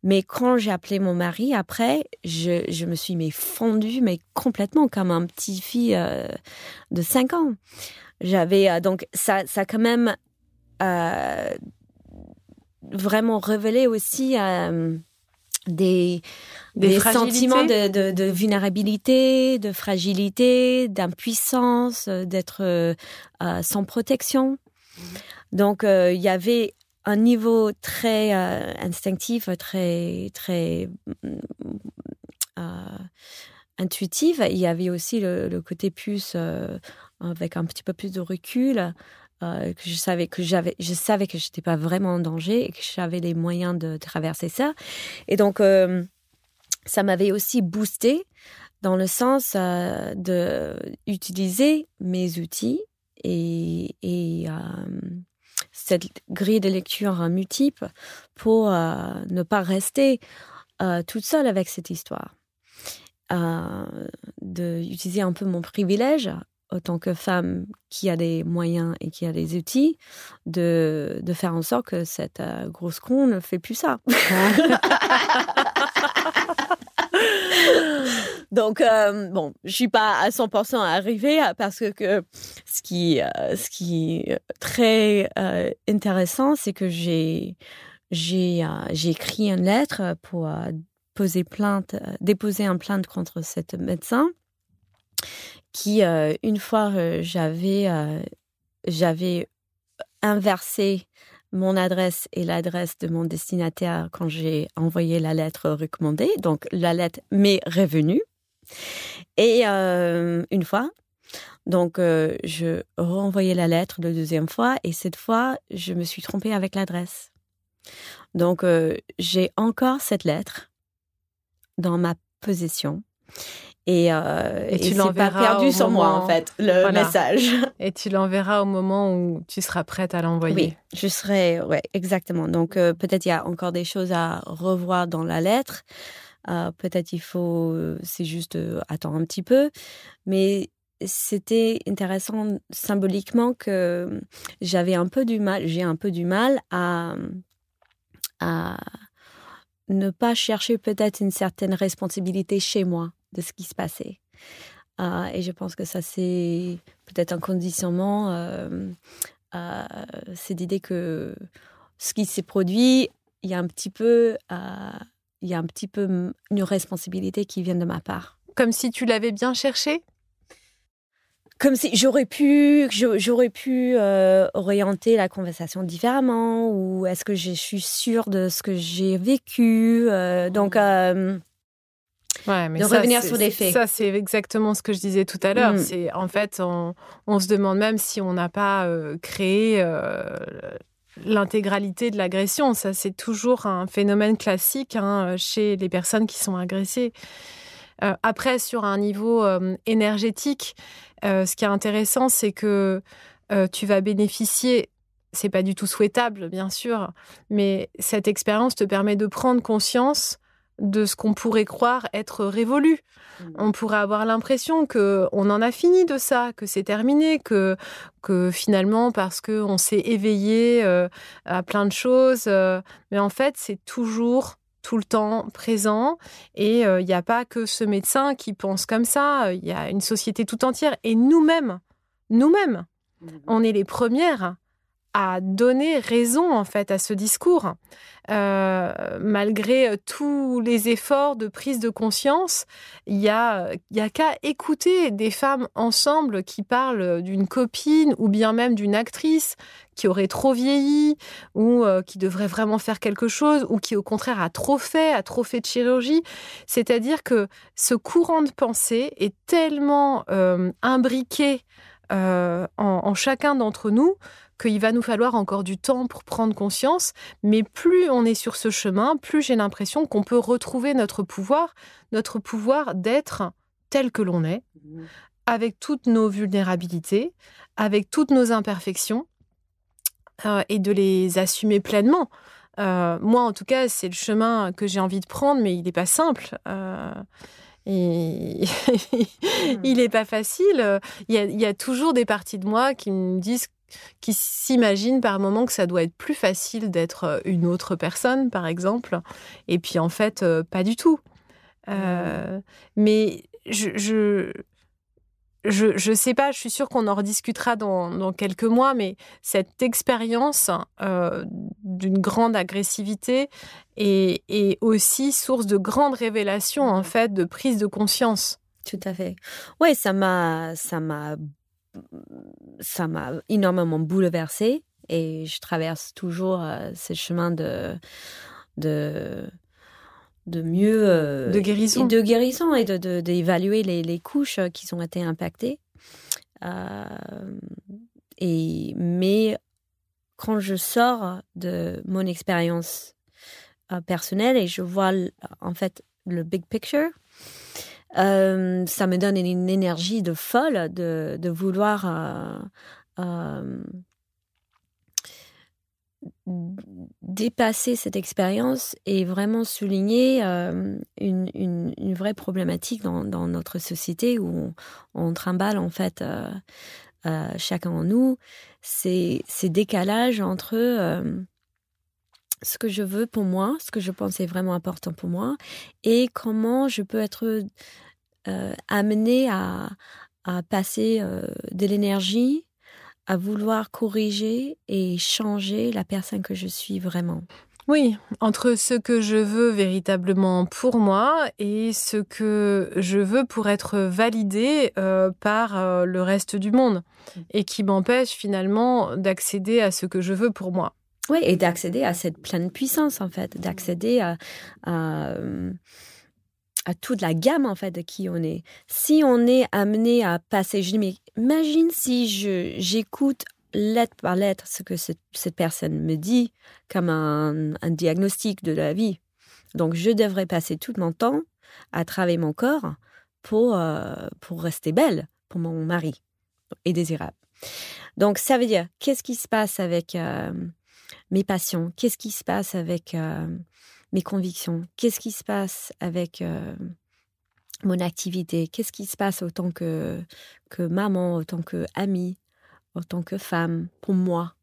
Speaker 2: Mais quand j'ai appelé mon mari, après, je, je me suis mais fondue, mais complètement comme un petit fille euh, de 5 ans. J'avais euh, donc ça, ça quand même euh, vraiment révélé aussi des, des, sentiments de, de, de, vulnérabilité, de fragilité, d'impuissance, d'être sans protection. Donc, il y avait un niveau très euh, instinctif, très très euh, intuitif. Il y avait aussi le, côté plus euh, avec un petit peu plus de recul. Que je savais que j'avais, je savais que j'étais pas vraiment en danger et que j'avais les moyens de traverser ça. Et donc, ça m'avait aussi boosté dans le sens de utiliser mes outils et, et cette grille de lecture multiple pour euh, ne pas rester euh, toute seule avec cette histoire. Euh, D'utiliser un peu mon privilège autant que femme qui a des moyens et qui a des outils, de, de faire en sorte que cette grosse con ne fait plus ça. [LAUGHS] Donc, euh, bon, je suis pas à 100% arrivée parce que, ce, qui, euh, ce qui est très euh, intéressant, c'est que j'ai, j'ai, écrit une lettre pour poser plainte, déposer un plainte contre cet médecin qui, une fois, j'avais, j'avais inversé mon adresse et l'adresse de mon destinataire quand j'ai envoyé la lettre recommandée. Donc, la lettre m'est revenue. Et euh, une fois, donc, euh, je renvoyais la lettre la deuxième fois et cette fois, je me suis trompée avec l'adresse. Donc, euh, j'ai encore cette lettre dans ma possession. Et, euh, et, tu pas perdu sur moi, en fait, le message. [LAUGHS]
Speaker 1: Et tu l'enverras au moment où tu seras prête à l'envoyer.
Speaker 2: Oui, je serai, ouais, exactement. Donc, euh, peut-être il y a encore des choses à revoir dans la lettre. Euh, peut-être il faut, euh, c'est juste attendre un petit peu. Mais c'était intéressant symboliquement que j'avais un peu du mal, j'ai un peu du mal à, à ne pas chercher peut-être une certaine responsabilité chez moi de ce qui se passait. Euh, et je pense que ça, c'est peut-être un conditionnement. Euh, euh, c'est l'idée que ce qui s'est produit, il y a un petit peu, il y a un petit peu une responsabilité qui vient de ma part.
Speaker 1: Comme si tu l'avais bien cherché?
Speaker 2: Comme si j'aurais pu, j'aurais pu orienter la conversation différemment, ou est-ce que je suis sûre de ce que j'ai vécu. donc,
Speaker 1: Ouais, mais
Speaker 2: de revenir sur les faits.
Speaker 1: Ça, c'est exactement ce que je disais tout à l'heure. Mm. C'est en fait, on, on, se demande même si on n'a pas euh, créé euh, l'intégralité de l'agression. Ça, c'est toujours un phénomène classique hein, chez les personnes qui sont agressées. Euh, après, sur un niveau énergétique, ce qui est intéressant, c'est que tu vas bénéficier c'est pas du tout souhaitable, bien sûr, mais cette expérience te permet de prendre conscience de ce qu'on pourrait croire être révolu. Mmh. On pourrait avoir l'impression que on en a fini de ça, que c'est terminé, que que finalement parce que on s'est éveillé euh, à plein de choses, euh, mais en fait c'est toujours tout le temps présent et euh, il n'y a pas que ce médecin qui pense comme ça, il y a une société tout entière et nous-mêmes, nous-mêmes, mmh. on est les premières à donner raison en fait à ce discours. Euh, malgré euh, tous les efforts de prise de conscience, il y a, y a qu'à écouter des femmes ensemble qui parlent d'une copine ou bien même d'une actrice qui aurait trop vieilli ou euh, qui devrait vraiment faire quelque chose ou qui au contraire a trop fait, a trop fait de chirurgie. C'est-à-dire que ce courant de pensée est tellement imbriqué en, en, chacun d'entre nous qu'il va nous falloir encore du temps pour prendre conscience, mais plus on est sur ce chemin, plus j'ai l'impression qu'on peut retrouver notre pouvoir, notre pouvoir d'être tel que l'on est, avec toutes nos vulnérabilités, avec toutes nos imperfections, euh, et de les assumer pleinement. Euh, moi, en tout cas, c'est le chemin que j'ai envie de prendre, mais il n'est pas simple. Euh, et [LAUGHS] mmh. il n'est pas facile. Il y, a, il y, a, toujours des parties de moi qui me disent qui s'imaginent par moment que ça doit être plus facile d'être euh, une autre personne, par exemple. Et puis en fait, euh, pas du tout. Euh, mais je, je, je, sais pas, je suis sûre qu'on en rediscutera dans, quelques mois, mais cette expérience d'une grande agressivité est, est, aussi source de grandes révélations, en fait, de prise de conscience.
Speaker 2: Tout à fait. Oui, ça m'a, ça m'a ça m'a énormément bouleversée et je traverse toujours euh, ce chemin de, de, de mieux.
Speaker 1: Euh, de guérison.
Speaker 2: De guérison et d'évaluer de, les, les, couches qui ont été impactées. Euh, et, mais quand je sors de mon expérience personnelle et je vois en fait le big picture, euh, ça me donne une énergie de folle de, vouloir euh, euh, dépasser cette expérience et vraiment souligner une, vraie problématique dans, notre société où on, trimballe en fait chacun en nous, c'est ces décalages entre ce que je veux pour moi, ce que je pense est vraiment important pour moi, et comment je peux être amené à, à passer de l'énergie à vouloir corriger et changer la personne que je suis vraiment.
Speaker 1: Oui, entre ce que je veux véritablement pour moi et ce que je veux pour être validé euh, par euh, le reste du monde et qui m'empêche finalement d'accéder à ce que je veux pour moi.
Speaker 2: Oui, et d'accéder à cette pleine puissance en fait, d'accéder à, à, à toute la gamme en fait de qui on est. Si on est amené à passer, je dis mais imagine si je j'écoute lettre par lettre ce que cette, personne me dit comme un, diagnostic de la vie. Donc je devrais passer tout mon temps à travailler mon corps pour euh, pour rester belle pour mon mari et désirable. Donc ça veut dire qu'est-ce qui se passe avec euh, mes passions, qu'est-ce qui se passe avec euh, mes convictions, qu'est-ce qui se passe avec euh, mon activité, qu'est-ce qui se passe autant que, que maman, autant que amie, autant que femme, pour moi,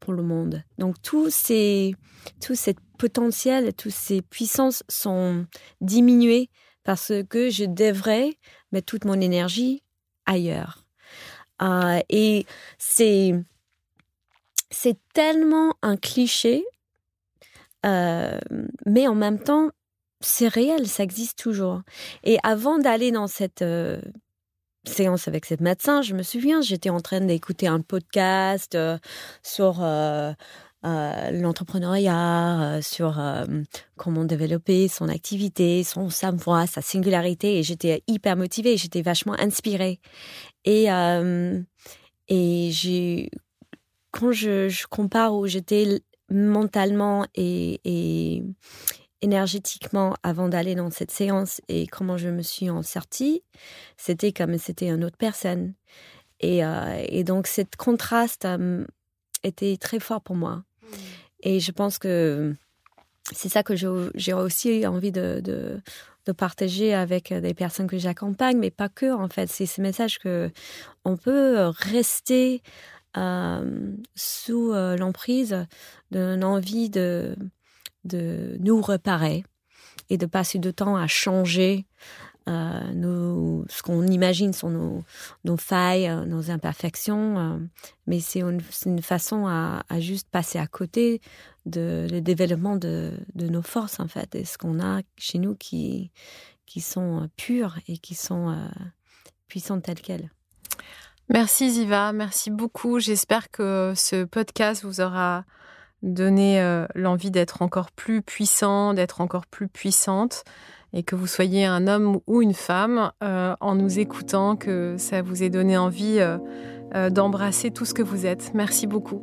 Speaker 2: pour le monde. Donc tous ces, tous ces potentiels, toutes ces puissances sont diminuées parce que je devrais mettre toute mon énergie ailleurs. Euh, et c'est c'est tellement un cliché euh, mais en même temps, c'est réel, ça existe toujours. Et avant d'aller dans cette euh, séance avec cette médecin, je me souviens, j'étais en train d'écouter un podcast euh, sur l'entrepreneuriat, sur comment développer son activité, son savoir, sa singularité, et j'étais hyper motivée, j'étais vachement inspirée. Et et j'ai quand je, compare où j'étais mentalement et, énergétiquement avant d'aller dans cette séance et comment je me suis en sortie, c'était comme c'était une autre personne. Et, euh, donc, cette contraste euh, était très fort pour moi. Et je pense que c'est ça que j'ai aussi envie de, partager avec des personnes que j'accompagne, mais pas que, en fait. C'est ce message que on peut rester sous euh, l'emprise d'une envie de, de nous réparer et de passer du temps à changer euh, ce qu'on imagine sont nos, nos, failles, nos imperfections, mais c'est une, façon à, juste passer à côté de le développement de, de, nos forces en fait, et ce qu'on a chez nous qui, qui sont pures et qui sont puissantes telles quelles.
Speaker 1: Merci Ziva, merci beaucoup. J'espère que ce podcast vous aura donné euh, l'envie d'être encore plus puissant, d'être encore plus puissante et que vous soyez un homme ou une femme euh, en nous écoutant, que ça vous ait donné envie euh, d'embrasser tout ce que vous êtes. Merci beaucoup.